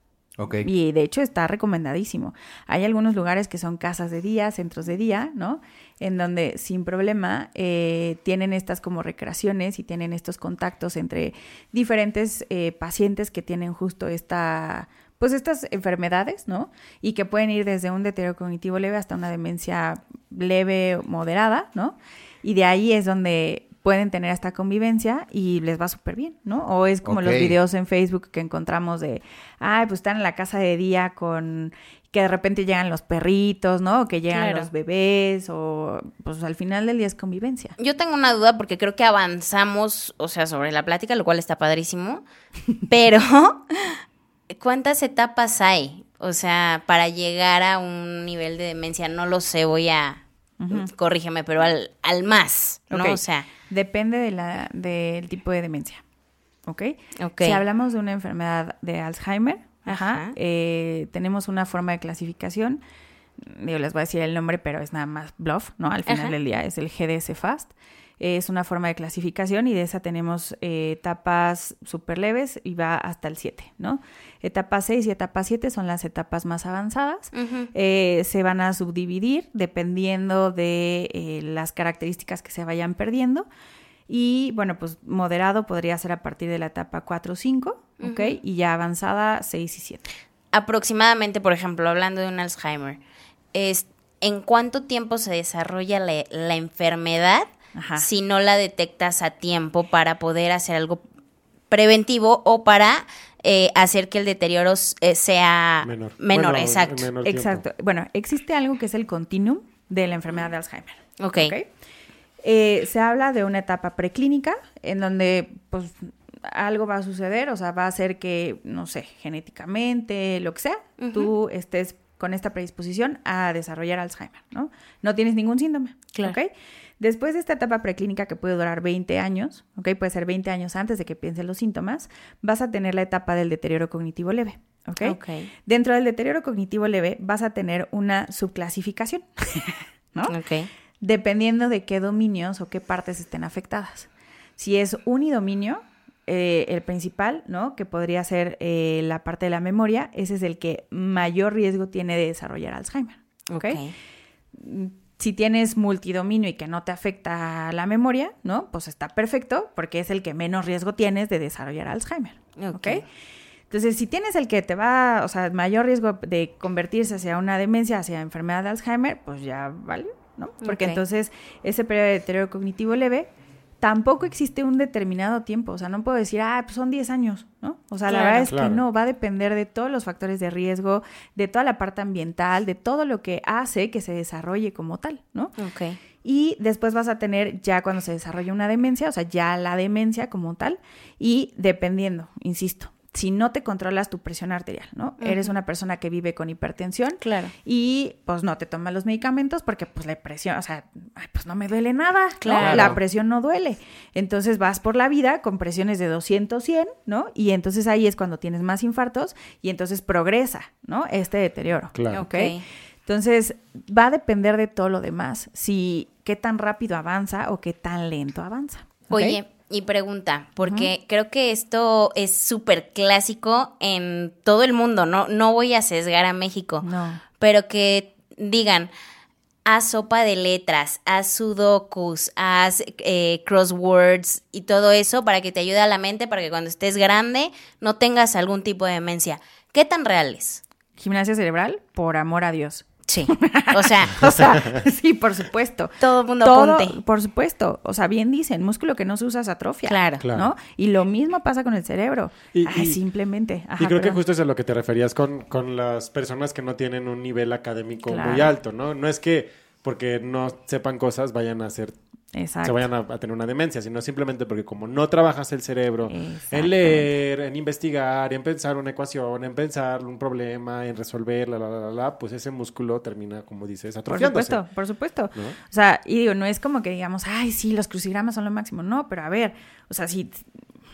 Y de hecho está recomendadísimo. Hay algunos lugares que son casas de día, centros de día, ¿no? En donde sin problema eh, tienen estas como recreaciones y tienen estos contactos entre diferentes eh, pacientes que tienen justo esta, pues estas enfermedades, ¿no? Y que pueden ir desde un deterioro cognitivo leve hasta una demencia leve moderada, ¿no? Y de ahí es donde pueden tener esta convivencia y les va súper bien, ¿no? O es como los videos en Facebook que encontramos de, ay, pues están en la casa de día con que de repente llegan los perritos, ¿no? O que llegan Claro. los bebés, o pues al final del día es convivencia. Yo tengo una duda porque creo que avanzamos, o sea, sobre la plática, lo cual está padrísimo, pero ¿cuántas etapas hay? O sea, para llegar a un nivel de demencia, no lo sé, voy a, corrígeme, pero al, al más, ¿no? O sea, Depende de la, del tipo de demencia, ¿ok? Ok. Si hablamos de una enfermedad de Alzheimer, ajá, Ajá. eh, tenemos una forma de clasificación, digo, les voy a decir el nombre, pero es nada más bluff, ¿no? Al final Ajá. del día es el GDS FAST. Es una forma de clasificación y de esa tenemos eh, etapas súper leves y va hasta el 7, ¿no? Etapa 6 y etapa 7 son las etapas más avanzadas. Eh, se van a subdividir dependiendo de eh, las características que se vayan perdiendo. Y bueno, pues moderado podría ser a partir de la etapa 4 o 5, ¿ok? Y ya avanzada 6 y 7. aproximadamente, por ejemplo, hablando de un Alzheimer, es, ¿en cuánto tiempo se desarrolla la, la enfermedad Ajá. si no la detectas a tiempo para poder hacer algo preventivo o para eh, hacer que el deterioro eh, sea Menor. menor, Bueno, exacto. menor. Exacto. Bueno, existe algo que es el continuum de la enfermedad de Alzheimer. Ok. ¿ok? Eh, se habla de una etapa preclínica en donde pues algo va a suceder, o sea, va a ser que, no sé, genéticamente, lo que sea, tú estés con esta predisposición a desarrollar Alzheimer, ¿no? No tienes ningún síntoma, Claro. ¿ok? Después de esta etapa preclínica que puede durar 20 años, ¿ok? Puede ser 20 años antes de que piensen los síntomas, vas a tener la etapa del deterioro cognitivo leve, ¿ok? Ok. Dentro del deterioro cognitivo leve vas a tener una subclasificación, ¿no? Ok. dependiendo de qué dominios o qué partes estén afectadas. Si es unidominio, eh, el principal, ¿no? Que podría ser eh, la parte de la memoria, ese es el que mayor riesgo tiene de desarrollar Alzheimer. ¿ok? Si tienes multidominio y que no te afecta la memoria, ¿no? Pues está perfecto porque es el que menos riesgo tienes de desarrollar Alzheimer. ¿Ok? Ok. Entonces, si tienes el que te va, o sea, mayor riesgo de convertirse hacia una demencia, hacia enfermedad de Alzheimer, pues ya vale, ¿no? Porque entonces ese periodo de deterioro cognitivo leve tampoco existe un determinado tiempo, o sea, no puedo decir, ah, pues son 10 años, ¿no? O sea, la verdad es Claro. que no, va a depender de todos los factores de riesgo, de toda la parte ambiental, de todo lo que hace que se desarrolle como tal, ¿no? Ok. Y después vas a tener ya cuando se desarrolla una demencia, o sea, ya la demencia como tal, y dependiendo, insisto, si no te controlas tu presión arterial, ¿no? Eres una persona que vive con hipertensión Claro. y pues no te tomas los medicamentos porque pues la presión, o sea, ay, pues no me duele nada, ¿no? Claro. La presión no duele. Entonces vas por la vida con presiones de 200, 100, ¿no? Y entonces ahí es cuando tienes más infartos y entonces progresa, ¿no? Este deterioro. Claro. ¿ok? Ok. Entonces, va a depender de todo lo demás, si qué tan rápido avanza o qué tan lento avanza. Oye, y pregunta, porque creo que esto es súper clásico en todo el mundo, ¿no? No voy a sesgar a México, No. pero que digan, haz sopa de letras, haz sudokus, haz eh, crosswords y todo eso para que te ayude a la mente, para que cuando estés grande no tengas algún tipo de demencia. ¿Qué tan real es? Gimnasia cerebral, por amor a Dios. Sí, o sea, O sea, sí, por supuesto. todo el mundo Todo, apunte. por supuesto. O sea, bien dicen, músculo que no se usa se atrofia. Claro. Claro. ¿no? Y lo mismo pasa con el cerebro. Y- Ay, y- simplemente. Ajá, y creo que justo es a lo que te referías con, con las personas que no tienen un nivel académico muy alto, ¿no? No es que porque no sepan cosas vayan a ser Exacto. se vayan a, a tener una demencia, sino simplemente porque como no trabajas el cerebro en leer, en investigar, en pensar una ecuación, en pensar un problema, en resolver, la, la, la, pues ese músculo termina, como dices, Por atrofiándose. supuesto, por supuesto. ¿No? O sea, y digo, no es como que digamos, ay, sí, los crucigramas son lo máximo. No, pero a ver, o sea, sí,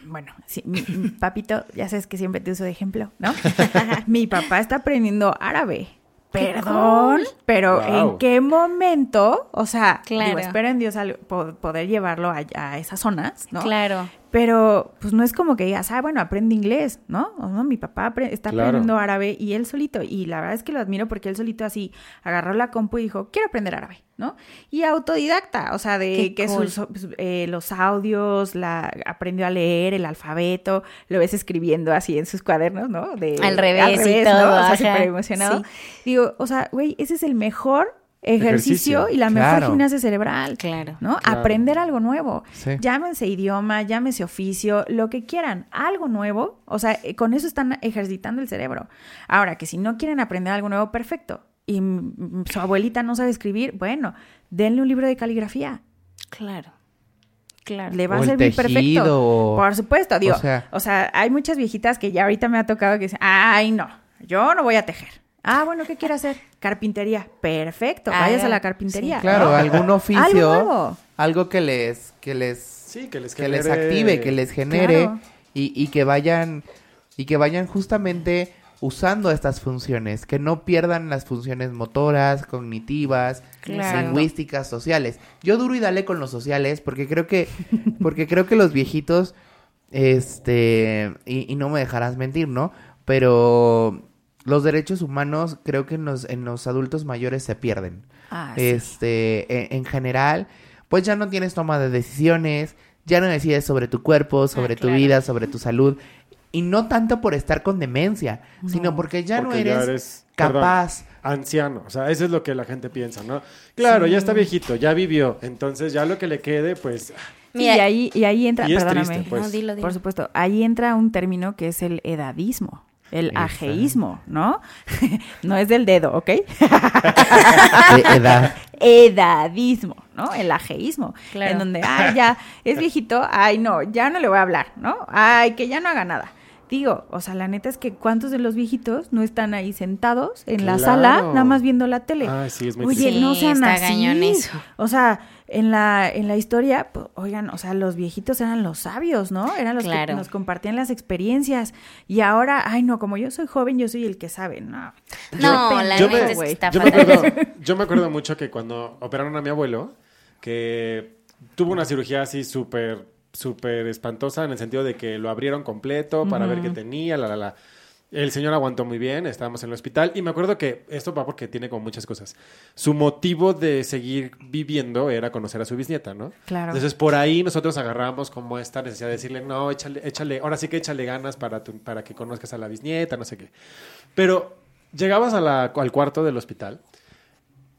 bueno, sí, mi papito, ya sabes que siempre te uso de ejemplo, ¿no? mi papá está aprendiendo árabe. ¡Qué Perdón, pero Wow. ¿en qué momento? O sea, Claro. digo, espero en Dios al- po- poder llevarlo a, a esas zonas, ¿no? Claro. Pero, pues no es como que digas, ah, bueno, aprende inglés, ¿no? O no, mi papá apre- está Claro. aprendiendo árabe y él solito. Y la verdad es que lo admiro porque él solito así agarró la compu y dijo, quiero aprender árabe, ¿no? Y autodidacta, o sea, de Qué que cool. sus, eh, los audios, la, aprendió a leer el alfabeto, lo ves escribiendo así en sus cuadernos, ¿no? De, Al revés y todo, ¿no? O sea, súper emocionado. Sí. Digo, o sea, güey, ese es el mejor ejercicio, Ejercicio. y la Claro. mejor gimnasia cerebral. Claro. ¿no? Claro. Aprender algo nuevo. Sí. Llámense idioma, llámese oficio, lo que quieran, algo nuevo. O sea, eh, con eso están ejercitando el cerebro. Ahora, que si no quieren aprender algo nuevo, perfecto. Y su abuelita no sabe escribir, bueno, denle un libro de caligrafía. Claro. Claro. Le va O a servir tejido, perfecto. o- Por supuesto, digo. o sea- O sea, hay muchas viejitas que ya ahorita me ha tocado que dicen, ay, no, yo no voy a tejer. Ah, bueno, ¿qué quiere hacer? Carpintería. Perfecto, Ah, vayas a la carpintería. Claro, ¿no? algún oficio, Algo que les, que les, Sí, que les que les genere- active, que les genere Claro. y, y que vayan y que vayan justamente usando estas funciones, que no pierdan las funciones motoras, cognitivas, Claro. lingüísticas, sociales. Yo duro y dale con los sociales porque creo que porque creo que los viejitos este y, y no me dejarás mentir, ¿no? Pero los derechos humanos creo que en los en los adultos mayores se pierden Ah, sí. este, en, en general, pues ya no tienes toma de decisiones, ya no decides sobre tu cuerpo, sobre tu claro. vida, sobre tu salud, y no tanto por estar con demencia, sino porque ya Porque no ya eres, eres, perdón, capaz. anciano. O sea, eso es lo que la gente piensa, ¿no? Claro, ya está viejito, ya vivió. Entonces, ya lo que le quede, pues. Mira, y ahí, y ahí entra, Y perdóname. triste, pues. No, dilo, dilo. Por supuesto, ahí entra un término que es el edadismo, el Exacto. ajeísmo, ¿no? no es del dedo, ¿ok? de edad. Edadismo, ¿no? El ajeísmo. Claro. En donde, ay, ya, es viejito, ay, no, ya no le voy a hablar, ¿no? Ay, que ya no haga nada. Digo, o sea, la neta es que cuántos de los viejitos no están ahí sentados en la sala, nada más viendo la tele. Ay, sí, es muy Oye, triste. no Sí, sean está así. eso. O sea, en la, en la historia, pues, oigan, o sea, los viejitos eran los sabios, ¿no? Eran los que nos compartían las experiencias. Y ahora, ay, no, como yo soy joven, yo soy el que sabe. No, No, Qué la pendejo, neta es que está yo, me acuerdo, yo me acuerdo mucho que cuando operaron a mi abuelo, que tuvo una cirugía así súper, súper espantosa en el sentido de que lo abrieron completo para ver qué tenía, la, la, la. El señor aguantó muy bien, estábamos en el hospital y me acuerdo que esto va porque tiene como muchas cosas. Su motivo de seguir viviendo era conocer a su bisnieta, ¿no? Claro. Entonces por ahí nosotros agarramos como esta necesidad de decirle, no, échale, échale, ahora sí que échale ganas para, tu- para que conozcas a la bisnieta, no sé qué. Pero llegabas a la- al cuarto del hospital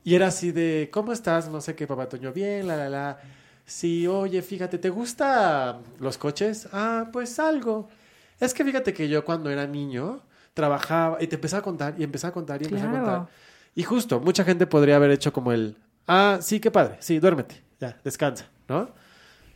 y era así de, ¿cómo estás? No sé qué, papá Toño, bien, la, la, la. Sí, oye, fíjate, ¿te gustan los coches? Ah, pues algo. Es que fíjate que yo cuando era niño trabajaba y te empezaba a contar y empezaba a contar y empezaba a Claro. contar. Y justo, mucha gente podría haber hecho como el, ah, sí, qué padre, sí, duérmete, ya, descansa, ¿no?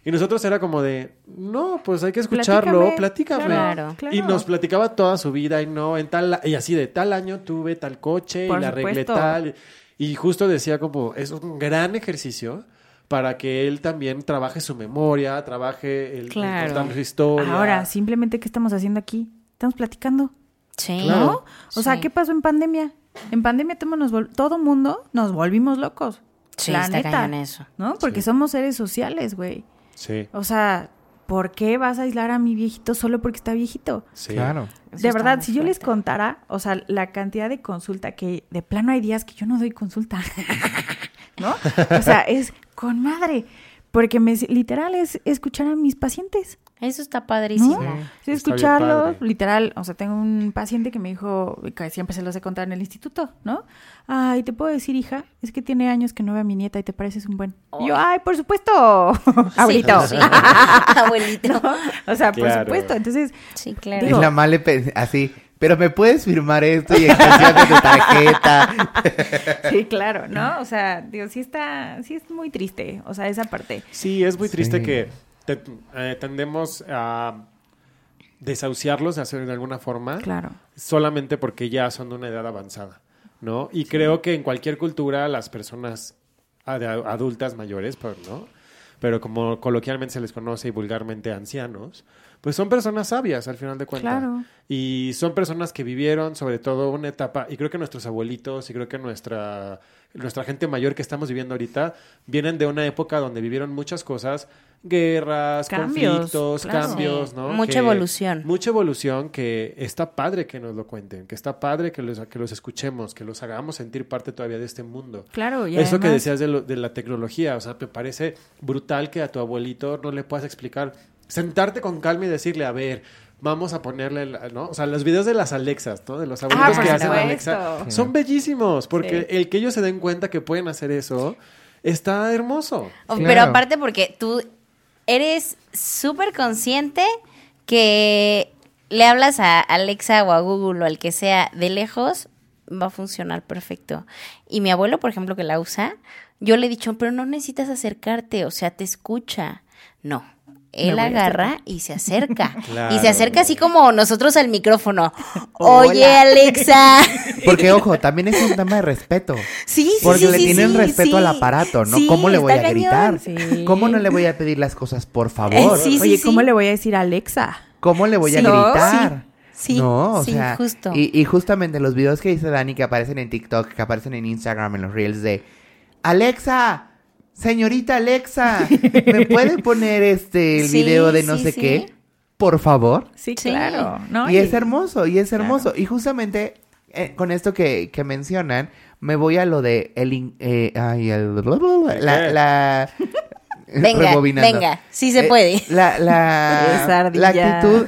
Y nosotros era como de, no, pues hay que escucharlo, platícame. Claro. claro. Y nos platicaba toda su vida y no, en tal, y así de tal año tuve tal coche Por y la arreglé tal. Y justo decía como, es un gran ejercicio para que él también trabaje su memoria, trabaje el, el Claro. contar su historia. Ahora, simplemente, ¿qué estamos haciendo aquí? Estamos platicando. Sí. Claro. ¿No? O sea. ¿qué pasó en pandemia? En pandemia todo, nos vol- todo mundo nos volvimos locos. Sí, la está neta. eso. ¿No? Porque Sí. somos seres sociales, güey. Sí, O sea, ¿por qué vas a aislar a mi viejito solo porque está viejito? sí. Claro. Eso de verdad, si yo les contara, o sea, la cantidad de consulta que de plano hay días que yo no doy consulta, ¿no? O sea, es con madre, porque me, literal es escuchar a mis pacientes. Eso está padrísimo. ¿No? Sí, padre. literal. O sea, tengo un paciente que me dijo, que siempre se los he contado en el instituto, ¿no? Ay, te puedo decir, hija, es que tiene años que no ve a mi nieta y te pareces un buen. Y yo, ay, por supuesto, abuelito. Sí. Abuelito. o sea, por supuesto. Entonces, Sí, claro. Digo- la male pe- así, pero me puedes firmar esto y extensión de tu tarjeta. sí, claro, ¿no? O sea, digo, sí está, sí es muy triste, o sea, esa parte. Sí, es muy triste Sí. que te- eh, tendemos a desahuciarlos de hacer de alguna forma Claro. solamente porque ya son de una edad avanzada, ¿no? Y creo que en cualquier cultura las personas ad- adultas mayores, pues, ¿no? Pero como coloquialmente se les conoce y vulgarmente ancianos, pues son personas sabias al final de cuentas. Claro. Y son personas que vivieron sobre todo una etapa, y creo que nuestros abuelitos y creo que nuestra, nuestra gente mayor que estamos viviendo ahorita vienen de una época donde vivieron muchas cosas, guerras, Cambios, conflictos, claro. cambios, ¿no? mucha Que- evolución. Mucha evolución que está padre que nos lo cuenten, que está padre que los, que los escuchemos, que los hagamos sentir parte todavía de este mundo. Claro, y Eso que decías de, lo- de la tecnología, o sea, me parece brutal que a tu abuelito no le puedas explicar, sentarte con calma y decirle, a ver, vamos a ponerle, la- ¿no? O sea, los videos de las Alexas, ¿no? De los abuelitos Ah, por que hacen supuesto. Alexa, son bellísimos, porque Sí. el que ellos se den cuenta que pueden hacer eso, está hermoso. O- Claro. Pero aparte porque tú eres súper consciente que le hablas a Alexa o a Google o al que sea de lejos, va a funcionar perfecto. Y mi abuelo, por ejemplo, que la usa, yo le he dicho, pero no necesitas acercarte, o sea, te escucha. No. Él agarra y se acerca. Claro. Y se acerca así como nosotros al micrófono. Oye, Alexa. Porque, ojo, también es un tema de respeto. Sí, sí, Porque sí, le sí, tienen sí, respeto al aparato, ¿no? ¿Cómo le voy a gritar? ¿Cómo no le voy a pedir las cosas, por favor? Eh, sí, Oye, ¿cómo le voy a decir a Alexa? ¿Cómo le voy a gritar? Sí, no, o sí, sea, justo. Y, y justamente los videos que dice Dani que aparecen en TikTok, que aparecen en Instagram, en los reels de Alexa, señorita Alexa, ¿me puede poner este el Sí, video de no sí, sé sí. qué? Por favor. Sí, Sí. claro. ¿no? Y es hermoso, y es hermoso. Claro. Y justamente eh, con esto que, que mencionan, me voy a lo de el... eh, ay, el- la... la Venga, rebobinando. venga, sí se Eh, puede. La, la, la actitud,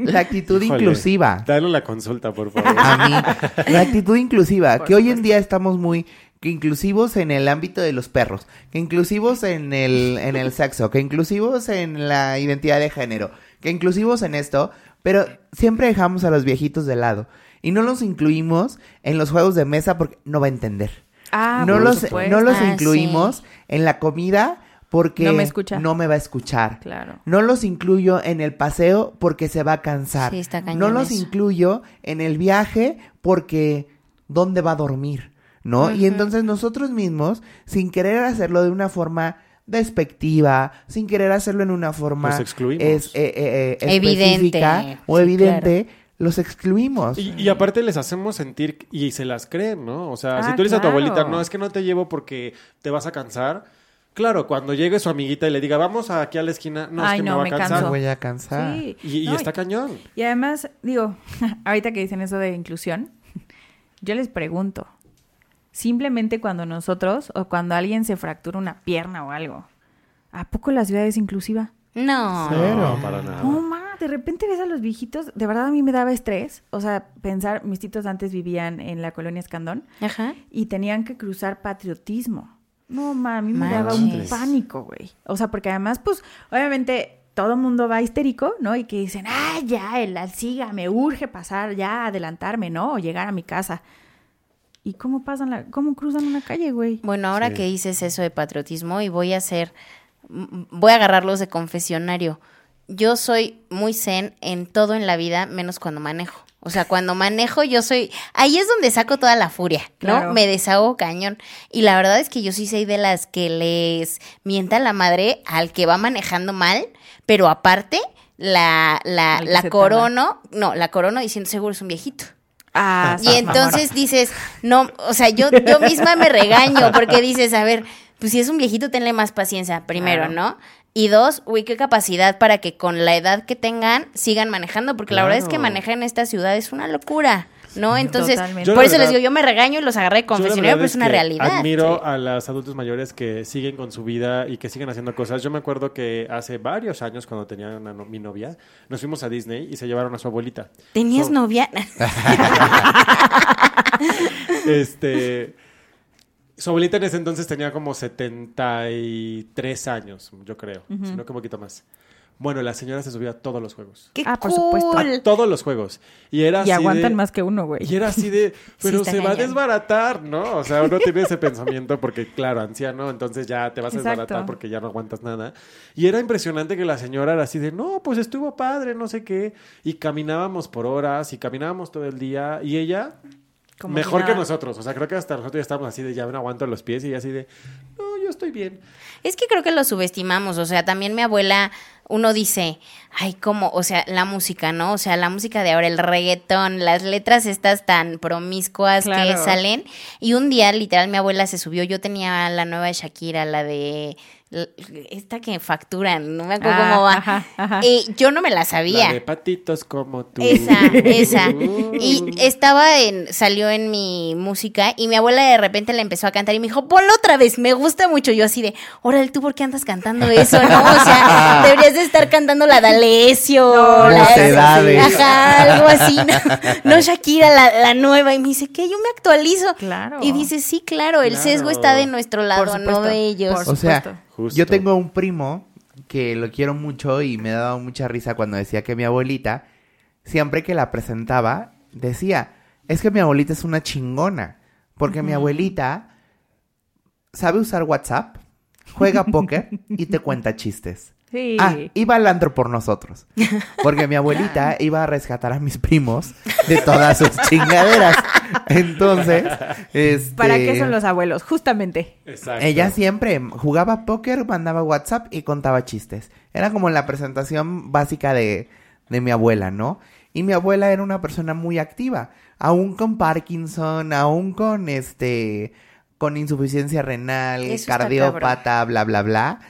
la actitud Híjole, inclusiva. Dale la consulta, por favor. A mí, la actitud inclusiva, que hoy en día estamos muy que inclusivos en el ámbito de los perros, que inclusivos en el, en el sexo, que inclusivos en la identidad de género, que inclusivos en esto, pero siempre dejamos a los viejitos de lado y no los incluimos en los juegos de mesa porque no va a entender. Ah, no por los, supuesto. no los Ah, incluimos en la comida porque No me escucha. no me va a escuchar. Claro. No los incluyo en el paseo porque se va a cansar. Sí, está cañón no los eso. incluyo en el viaje porque ¿dónde va a dormir? ¿No? Y entonces nosotros mismos, sin querer hacerlo de una forma despectiva, sin querer hacerlo en una forma Los excluimos. es, eh, eh, eh, Evidente. o Sí, evidente, los excluimos. Y, y aparte les hacemos sentir y se las creen, ¿no? O sea, si Ah, tú dices a tu abuelita, no, es que no te llevo porque te vas a cansar. Claro, cuando llegue su amiguita y le diga, vamos aquí a la esquina, no, Ay, es que no, me va me a cansar. canso. voy a cansar. Sí. Y, y No, está cañón. Y además, digo, ahorita que dicen eso de inclusión, yo les pregunto, simplemente cuando nosotros o cuando alguien se fractura una pierna o algo, ¿a poco la ciudad es inclusiva? No. Cero. No, para nada. No, ma, de repente ves a los viejitos, de verdad a mí me daba estrés, o sea, pensar, mis titos antes vivían en la colonia Escandón Ajá. y tenían que cruzar patriotismo. No, ma, a mí me daba un pánico, güey. O sea, porque además, pues, obviamente todo el mundo va histérico, ¿no? Y que dicen, ah, ya, el alciga, me urge pasar, ya, adelantarme, ¿no? O llegar a mi casa. ¿Y cómo pasan la, cómo cruzan una calle, güey? Bueno, ahora Sí. que dices eso de patriotismo y voy a hacer, voy a agarrarlos de confesionario. Yo soy muy zen en todo en la vida, menos cuando manejo. O sea, cuando manejo yo soy, ahí es donde saco toda la furia, ¿no? Claro. Me desahogo cañón. Y la verdad es que yo sí soy de las que les mienta la madre al que va manejando mal, pero aparte la, la, la corono, no, la corono diciendo seguro es un viejito. Ah, Y entonces dices, no, o sea, yo, yo misma me regaño porque dices, a ver, pues si es un viejito, tenle más paciencia, primero, Claro. ¿no? Y dos, uy, qué capacidad para que con la edad que tengan sigan manejando, porque la verdad es que Claro. manejar en esta ciudad es una locura, ¿no? Entonces, Totalmente. Por eso les digo, yo me regaño y los agarré confesionario, verdad pero es una que realidad. Admiro Sí. a los adultos mayores que siguen con su vida y que siguen haciendo cosas. Yo me acuerdo que hace varios años, cuando tenía una no- mi novia, nos fuimos a Disney y se llevaron a su abuelita. ¿Tenías So- novia? Este. Su abuelita en ese entonces tenía como 73 años, yo creo, si no que un poquito más. Bueno, la señora se subía a todos los juegos. ¡Qué Ah, por supuesto. cool! A todos los juegos. Y era y así aguantan de- más que uno, güey. Y era así de, pero se va a desbaratar, ¿no? O sea, uno tiene ese pensamiento porque, claro, anciano, entonces ya te vas a Exacto. desbaratar porque ya no aguantas nada. Y era impresionante que la señora era así de, no, pues estuvo padre, no sé qué. Y caminábamos por horas y caminábamos todo el día. Y ella, Como mejor que nosotros. O sea, creo que hasta nosotros ya estábamos así de, ya me aguanto los pies y ella así de, no, yo estoy bien. Es que creo que lo subestimamos, o sea, también mi abuela, uno dice, ay, ¿cómo? O sea, la música, ¿no? O sea, la música de ahora, el reggaetón, las letras estas tan promiscuas que salen. Y un día, literal, mi abuela se subió, yo tenía la nueva de Shakira, la de... Esta que facturan, no me acuerdo Ah, cómo va. ajá, ajá. Y yo no me la sabía. La de patitos como tú. Esa, esa. Y estaba en, salió en mi música y mi abuela de repente le empezó a cantar y me dijo, ponlo otra vez, me gusta mucho. Yo así de, órale, ¿tú por qué andas cantando eso, no? O sea, deberías de estar cantando la de Alessio. No, la-. Ajá, algo así. No, No, Shakira, la, la nueva. Y me dice, ¿qué? Yo me actualizo. Claro. Y dice, sí, claro, el Claro. sesgo está de nuestro Por lado, supuesto, no de ellos. por O sea. Justo. yo tengo un primo que lo quiero mucho y me ha dado mucha risa cuando decía que mi abuelita, siempre que la presentaba, decía, es que mi abuelita es una chingona, porque mi abuelita sabe usar WhatsApp, juega póker y te cuenta chistes. Sí. Ah, iba al antro por nosotros. Porque mi abuelita iba a rescatar a mis primos de todas sus chingaderas. Entonces, este... ¿Para qué son los abuelos? Justamente. Exacto. Ella siempre jugaba póker, mandaba WhatsApp y contaba chistes. Era como la presentación básica de, de mi abuela, ¿no? Y mi abuela era una persona muy activa, aún con Parkinson, aún con este con insuficiencia renal, Eso cardiópata, bla bla bla.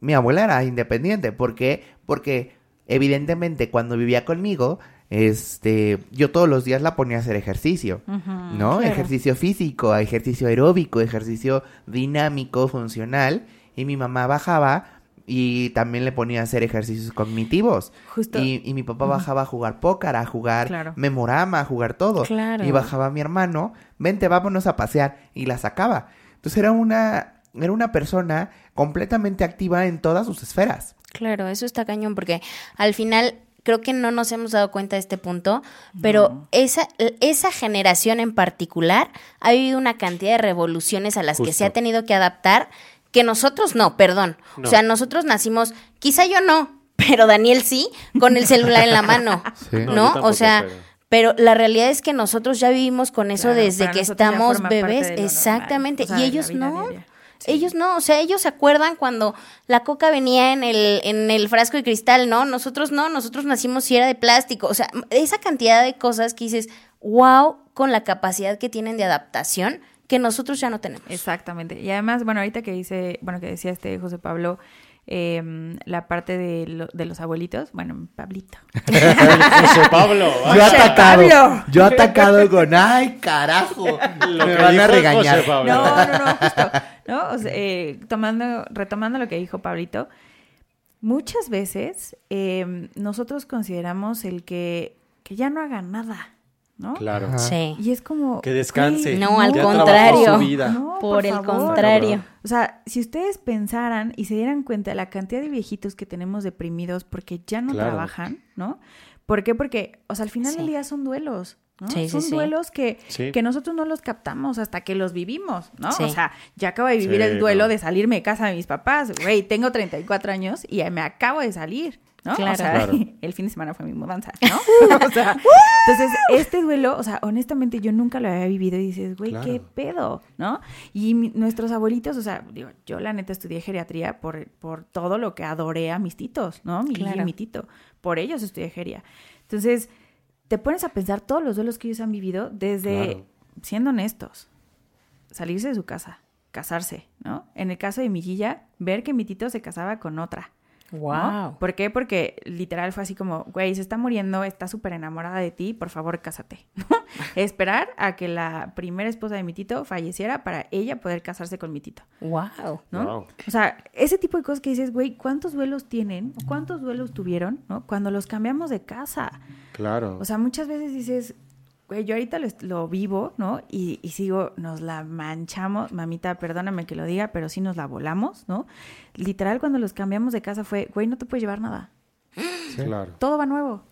Mi abuela era independiente, ¿por qué? Porque evidentemente cuando vivía conmigo, este, yo todos los días la ponía a hacer ejercicio, ¿no? claro. Ejercicio físico, ejercicio aeróbico, ejercicio dinámico, funcional, y mi mamá bajaba y también le ponía a hacer ejercicios cognitivos. Justo. Y, y mi papá bajaba a jugar póker, a jugar Claro. memorama, a jugar todo. Claro. Y bajaba mi hermano, vente, vámonos a pasear, y la sacaba. Entonces era una, era una persona completamente activa en todas sus esferas. Claro, eso está cañón porque al final creo que no nos hemos dado cuenta de este punto, pero esa, esa generación en particular ha vivido una cantidad de revoluciones a las que se ha tenido que adaptar que nosotros no, perdón. No. O sea, nosotros nacimos, quizá yo no, pero Daniel sí, con el celular en la mano. Sí. No, yo ¿No? tampoco, o sea, pero- pero... la realidad es que nosotros ya vivimos con eso Claro, desde que estamos bebés. Exactamente. o sea, y ellos no. diaria. Sí. Ellos no, o sea, ellos se acuerdan cuando la coca venía en el, en el frasco de cristal, ¿no? Nosotros no, nosotros nacimos si era de plástico. O sea, esa cantidad de cosas que dices, wow, con la capacidad que tienen de adaptación que nosotros ya no tenemos. Exactamente. Y además, bueno, ahorita que dice, bueno, que decía este José Pablo, eh, la parte de, lo- de los abuelitos, bueno, Pablito. José Pablo. Yo atacado. Pablo. Yo atacado con, ay, carajo. Lo Me que van dijo a regañar. José Pablo. No, no, no, justo. ¿No? O sea, eh, tomando, retomando lo que dijo Pablito, muchas veces eh, nosotros consideramos el que, que ya no haga nada, ¿no? Claro. Ajá. Sí. Y es como... Que descanse. No, al contrario. su vida. No, Por el favor. contrario. O sea, si ustedes pensaran y se dieran cuenta de la cantidad de viejitos que tenemos deprimidos porque ya no Claro. trabajan, ¿no? ¿Por qué? Porque, o sea, al final Sí. del día son duelos, ¿no? Sí, sí, son sí. duelos que, Sí. que nosotros no los captamos hasta que los vivimos, ¿no? Sí. O sea, ya acabo de vivir Sí, el duelo no. de salirme de casa de mis papás. Güey, tengo 34 años y me acabo de salir, ¿no? Claro. O sea, Claro. el fin de semana fue mi mudanza, ¿no? o sea, entonces, este duelo, o sea, honestamente yo nunca lo había vivido y dices, güey, Claro. qué pedo, ¿no? Y mi- nuestros abuelitos, o sea, digo, yo la neta estudié geriatría por, por todo lo que adoré a mis titos, ¿no? Mi Claro. y mi tito. Por ellos estudié geria. Entonces, te pones a pensar todos los duelos que ellos han vivido desde, Claro. siendo honestos, salirse de su casa, casarse, ¿no? En el caso de mi Gilla, ver que mi tito se casaba con otra. ¿No? Wow. ¿Por qué? Porque literal fue así como, güey, se está muriendo, está súper enamorada de ti, por favor, cásate. Esperar a que la primera esposa de mi tito falleciera para ella poder casarse con mi tito, Wow. ¿no? Wow. O sea, ese tipo de cosas que dices, güey, ¿cuántos duelos tienen? o ¿Cuántos duelos tuvieron? ¿no? Cuando los cambiamos de casa. Claro. O sea, muchas veces dices, güey, yo ahorita lo, vivo, ¿no? Y, y sigo, nos la manchamos, mamita, perdóname que lo diga, pero sí nos la volamos, ¿no? Literal, cuando los cambiamos de casa fue, güey, no te puedes llevar nada. claro. Todo va nuevo.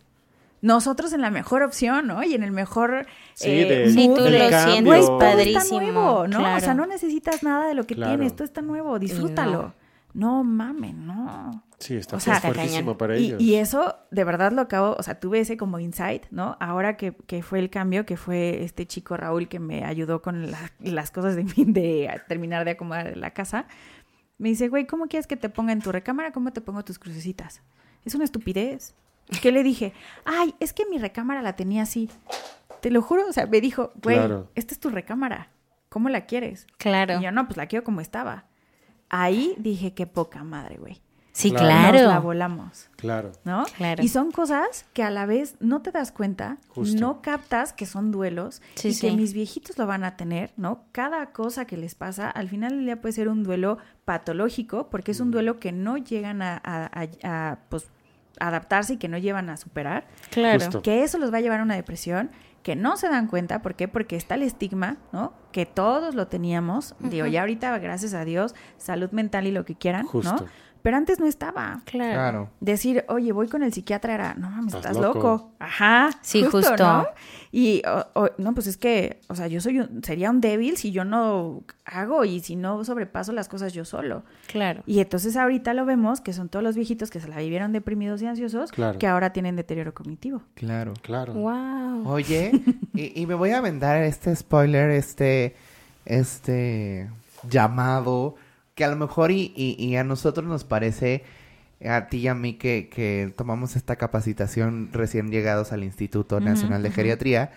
Nosotros en la mejor opción, ¿no? Y en el mejor Sí, eh, de- Sí, tú lo cambio. sientes Güey, todo está padrísimo. nuevo, ¿no? O sea, no necesitas nada de lo que Claro. tienes, todo está nuevo, disfrútalo. No, mamen, no. Sí, está O sea, fuertísimo para Y, ellos. y eso, de verdad, lo acabo, o sea, tuve ese como insight, ¿no? Ahora que, que fue el cambio, que fue este chico Raúl que me ayudó con la- las cosas de, de terminar de acomodar la casa, me dice, güey, ¿cómo quieres que te ponga en tu recámara? ¿Cómo te pongo tus crucecitas? Es una estupidez. ¿Qué le dije? Ay, es que mi recámara la tenía así. Te lo juro, o sea, me dijo, güey, Claro. esta es tu recámara. ¿Cómo la quieres? Claro. Y yo, no, pues la quiero como estaba. Ahí dije, qué poca madre, güey. Sí, Claro. claro. Nos la volamos. Claro. ¿no? Claro. Y son cosas que a la vez no te das cuenta, Justo. no captas que son duelos Sí, y que mis viejitos lo van a tener, ¿no? Cada cosa que les pasa, al final del día puede ser un duelo patológico, porque es un duelo que no llegan a, a- a- a, pues, adaptarse y que no llevan a superar, Claro. Justo. que eso los va a llevar a una depresión, que no se dan cuenta, ¿por qué? Porque está el estigma, ¿no? Que todos lo teníamos, digo, ya ahorita, gracias a Dios, salud mental y lo que quieran, Justo. ¿no? Pero antes no estaba. Claro. Claro. Decir, oye, voy con el psiquiatra era, no mames, Estás estás loco. loco. Ajá. Sí, justo. ¿no? Y, o- o- no, pues es que, o sea, yo soy un- sería un débil si yo no hago y si no sobrepaso las cosas yo solo. Claro. Y entonces ahorita lo vemos que son todos los viejitos que se la vivieron deprimidos y ansiosos Claro. que ahora tienen deterioro cognitivo. Claro. Claro. Wow. Oye, y, y me voy a aventar este spoiler, este, este llamado, que a lo mejor y, y- y a nosotros nos parece, a ti y a mí que, que tomamos esta capacitación recién llegados al Instituto Nacional de Geriatría,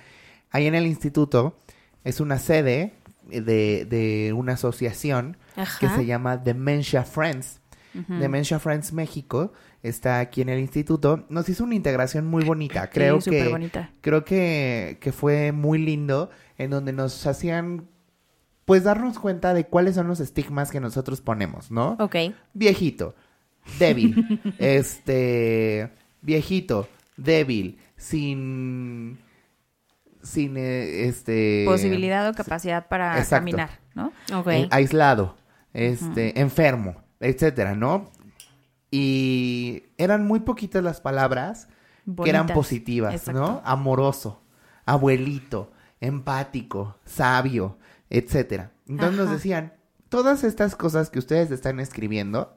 ahí en el instituto es una sede de, de una asociación que se llama Dementia Friends. Dementia Friends México está aquí en el instituto. Nos hizo una integración muy bonita. Creo Sí, que creo que, que fue muy lindo en donde nos hacían pues darnos cuenta de cuáles son los estigmas que nosotros ponemos, ¿no? Ok. Viejito, débil, este, viejito, débil, sin, sin, eh, este... Posibilidad o capacidad para Exacto. caminar, ¿no? Ok. eh, aislado, este, enfermo, etcétera, ¿no? Y eran muy poquitas las palabras que eran positivas, Exacto. ¿no? Amoroso, abuelito, empático, sabio, etcétera. Entonces nos decían, todas estas cosas que ustedes están escribiendo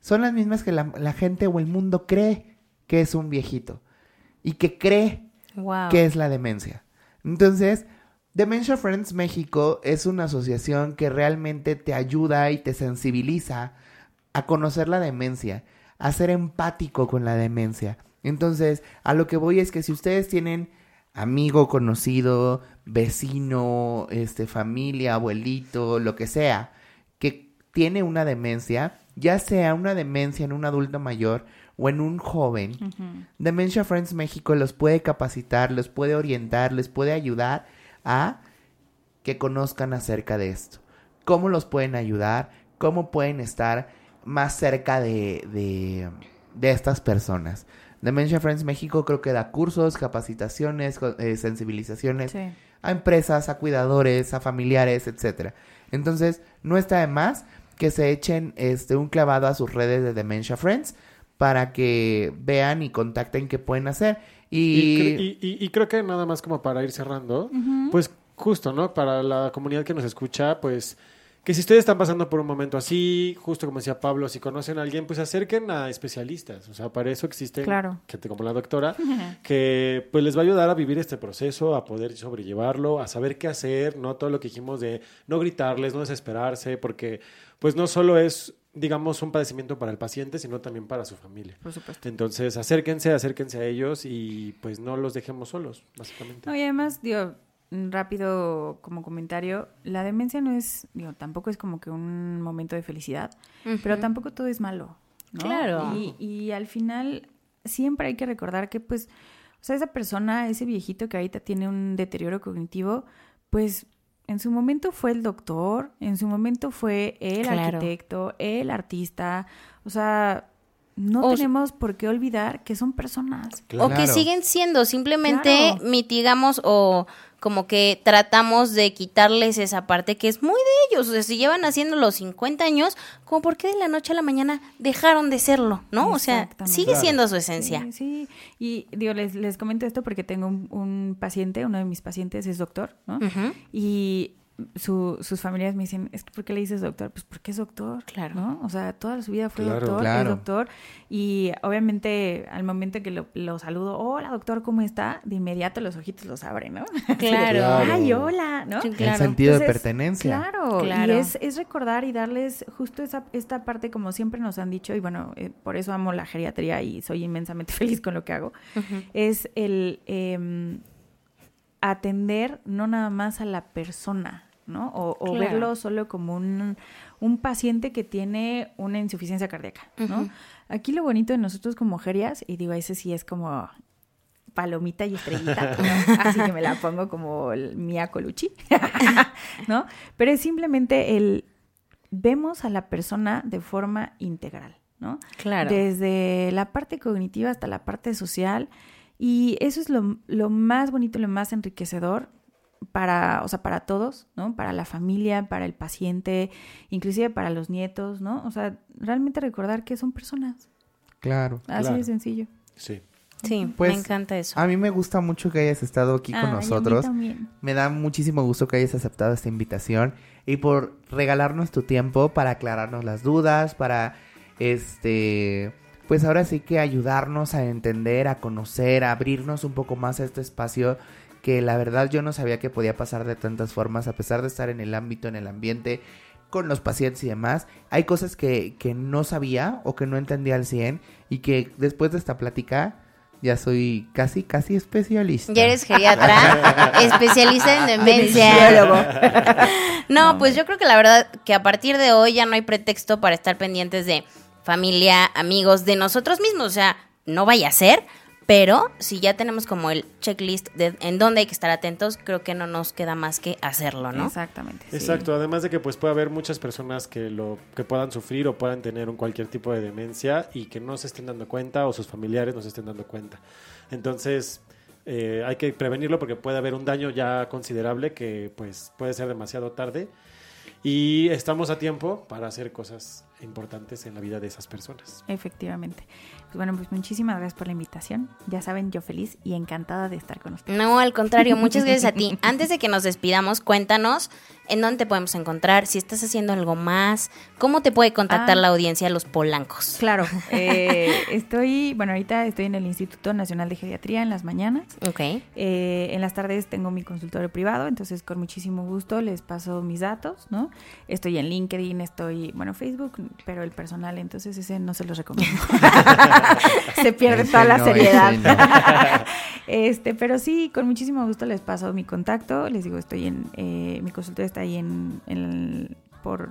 son las mismas que la, la gente o el mundo cree que es un viejito y que cree Wow. que es la demencia. Entonces, Dementia Friends México es una asociación que realmente te ayuda y te sensibiliza a conocer la demencia, a ser empático con la demencia. Entonces, a lo que voy es que si ustedes tienen amigo, conocido, vecino, este, familia, abuelito, lo que sea, que tiene una demencia, ya sea una demencia en un adulto mayor o en un joven, Dementia Friends México los puede capacitar, los puede orientar, les puede ayudar a que conozcan acerca de esto. Cómo los pueden ayudar, cómo pueden estar más cerca de, de, de estas personas. Dementia Friends México creo que da cursos, capacitaciones, eh, sensibilizaciones Sí. a empresas, a cuidadores, a familiares, etcétera. Entonces, no está de más que se echen este un clavado a sus redes de Dementia Friends para que vean y contacten qué pueden hacer. Y, Y, cre- y- y- y creo que nada más como para ir cerrando, pues justo, ¿no? Para la comunidad que nos escucha, pues que si ustedes están pasando por un momento así, justo como decía Pablo, si conocen a alguien, pues acerquen a especialistas. O sea, para eso existen Claro. gente como la doctora, que pues les va a ayudar a vivir este proceso, a poder sobrellevarlo, a saber qué hacer, ¿no? Todo lo que dijimos de no gritarles, no desesperarse, porque pues no solo es, digamos, un padecimiento para el paciente, sino también para su familia. Por supuesto. Entonces, acérquense, acérquense a ellos y pues no los dejemos solos, básicamente. No, y además, digo, rápido como comentario, la demencia no es, digo, tampoco es como que un momento de felicidad, pero tampoco todo es malo, ¿no? Claro. Y, y al final siempre hay que recordar que, pues, o sea, esa persona, ese viejito que ahorita tiene un deterioro cognitivo, pues en su momento fue el doctor, en su momento fue el Claro. arquitecto, el artista, o sea, no O- tenemos por qué olvidar que son personas. O que Claro. siguen siendo, simplemente Claro. mitigamos o como que tratamos de quitarles esa parte que es muy de ellos. O sea, si llevan haciendo los 50 años, como por qué de la noche a la mañana dejaron de serlo, ¿no? O sea, sigue Claro. siendo su esencia. Sí, sí. Y digo, les, les comento esto porque tengo un, un paciente, uno de mis pacientes es doctor, ¿no? Ujú. Y su- sus familias me dicen, es que ¿por qué le dices doctor? Pues porque es doctor, Claro. ¿no? O sea, toda su vida fue Claro. doctor, Claro. es doctor. Y obviamente al momento que lo, lo saludo, hola doctor, ¿cómo está? De inmediato los ojitos los abren, ¿no? Claro. Ay, hola, ¿no? Sí, el claro. sentido de pertenencia. Claro, Claro. y es, es recordar y darles justo esa, esta parte como siempre nos han dicho, y bueno, eh, por eso amo la geriatría y soy inmensamente feliz con lo que hago, es el em, atender no nada más a la persona, ¿no? O, o Claro. verlo solo como un, un paciente que tiene una insuficiencia cardíaca, ¿no? Aquí lo bonito de nosotros como gerias, y digo, ese sí es como palomita y estrellita, ¿no? así que me la pongo como el Mia Colucci, ¿no? Pero es simplemente el vemos a la persona de forma integral, ¿no? Claro. Desde la parte cognitiva hasta la parte social y eso es lo, lo más bonito, lo más enriquecedor para, o sea, para todos, ¿no? Para la familia, para el paciente, inclusive para los nietos, ¿no? O sea, realmente recordar que son personas, Claro. así Claro. de sencillo. Sí. Sí, Pues, me encanta eso. A mí me gusta mucho que hayas estado aquí con Ay, a mí nosotros. también. Me da muchísimo gusto que hayas aceptado esta invitación y por regalarnos tu tiempo para aclararnos las dudas, para este pues ahora sí que ayudarnos a entender, a conocer, a abrirnos un poco más a este espacio que la verdad yo no sabía que podía pasar de tantas formas a pesar de estar en el ámbito, en el ambiente con los pacientes y demás. Hay cosas que, que no sabía o que no entendía al 100 y que después de esta plática ya soy casi, casi especialista. Ya eres geriatra, especialista en demencia. no, pues yo creo que la verdad que a partir de hoy ya no hay pretexto para estar pendientes de familia, amigos, de nosotros mismos. O sea, no vaya a ser, pero si ya tenemos como el checklist de en dónde hay que estar atentos, creo que no nos queda más que hacerlo, ¿no? Exactamente. sí. Exacto, además de que pues puede haber muchas personas que lo que puedan sufrir o puedan tener un cualquier tipo de demencia y que no se estén dando cuenta o sus familiares no se estén dando cuenta. Entonces, eh, hay que prevenirlo porque puede haber un daño ya considerable que pues puede ser demasiado tarde y estamos a tiempo para hacer cosas importantes en la vida de esas personas. Efectivamente. Pues bueno, pues muchísimas gracias por la invitación. Ya saben, yo feliz y encantada de estar con ustedes. No, al contrario, muchas gracias a ti. Antes de que nos despidamos, cuéntanos ¿En dónde te podemos encontrar? Si estás haciendo algo más, ¿cómo te puede contactar Ah. la audiencia Los Polancos? Claro, eh, estoy, bueno, ahorita estoy en el Instituto Nacional de Geriatría en las mañanas. Ok. Eh, en las tardes tengo mi consultorio privado, entonces con muchísimo gusto les paso mis datos, ¿no? Estoy en LinkedIn, estoy, bueno, Facebook, pero el personal, entonces ese no se los recomiendo. se pierde Ese toda la no, seriedad. no. este, pero sí, con muchísimo gusto les paso mi contacto. Les digo, estoy en, eh, mi consultorio está ahí en, en- por,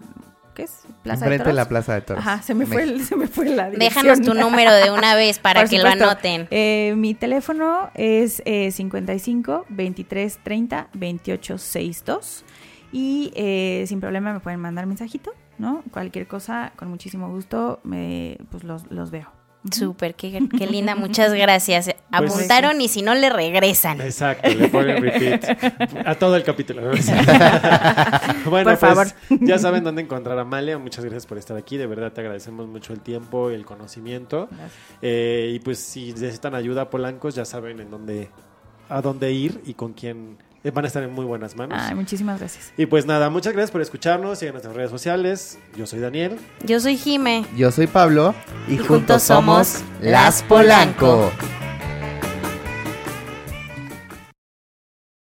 ¿qué es? Plaza Enfrente de Toros. la Plaza de Toros. Ajá, se me fue, el- se me fue la dirección. Déjanos tu número de una vez para que supuesto. lo anoten. Eh, mi teléfono es eh, 55 23 30 28 62 y eh, sin problema me pueden mandar mensajito, ¿no? Cualquier cosa, con muchísimo gusto, me, pues los, los veo. Súper, qué, qué linda, muchas gracias. Pues Apuntaron y si no le regresan. Exacto, le ponen repeat a todo el capítulo. ¿no? bueno, Por pues favor. ya saben dónde encontrar a Amalia. Muchas gracias por estar aquí. De verdad te agradecemos mucho el tiempo y el conocimiento. Eh, y pues si necesitan ayuda, Polancos, ya saben en dónde, a dónde ir y con quién van a estar en muy buenas manos. Ay, muchísimas gracias. Y pues nada, muchas gracias por escucharnos. Sigan nuestras redes sociales. Yo soy Daniel. Yo soy Jime. Yo soy Pablo y, Y juntos somos Las Polanco.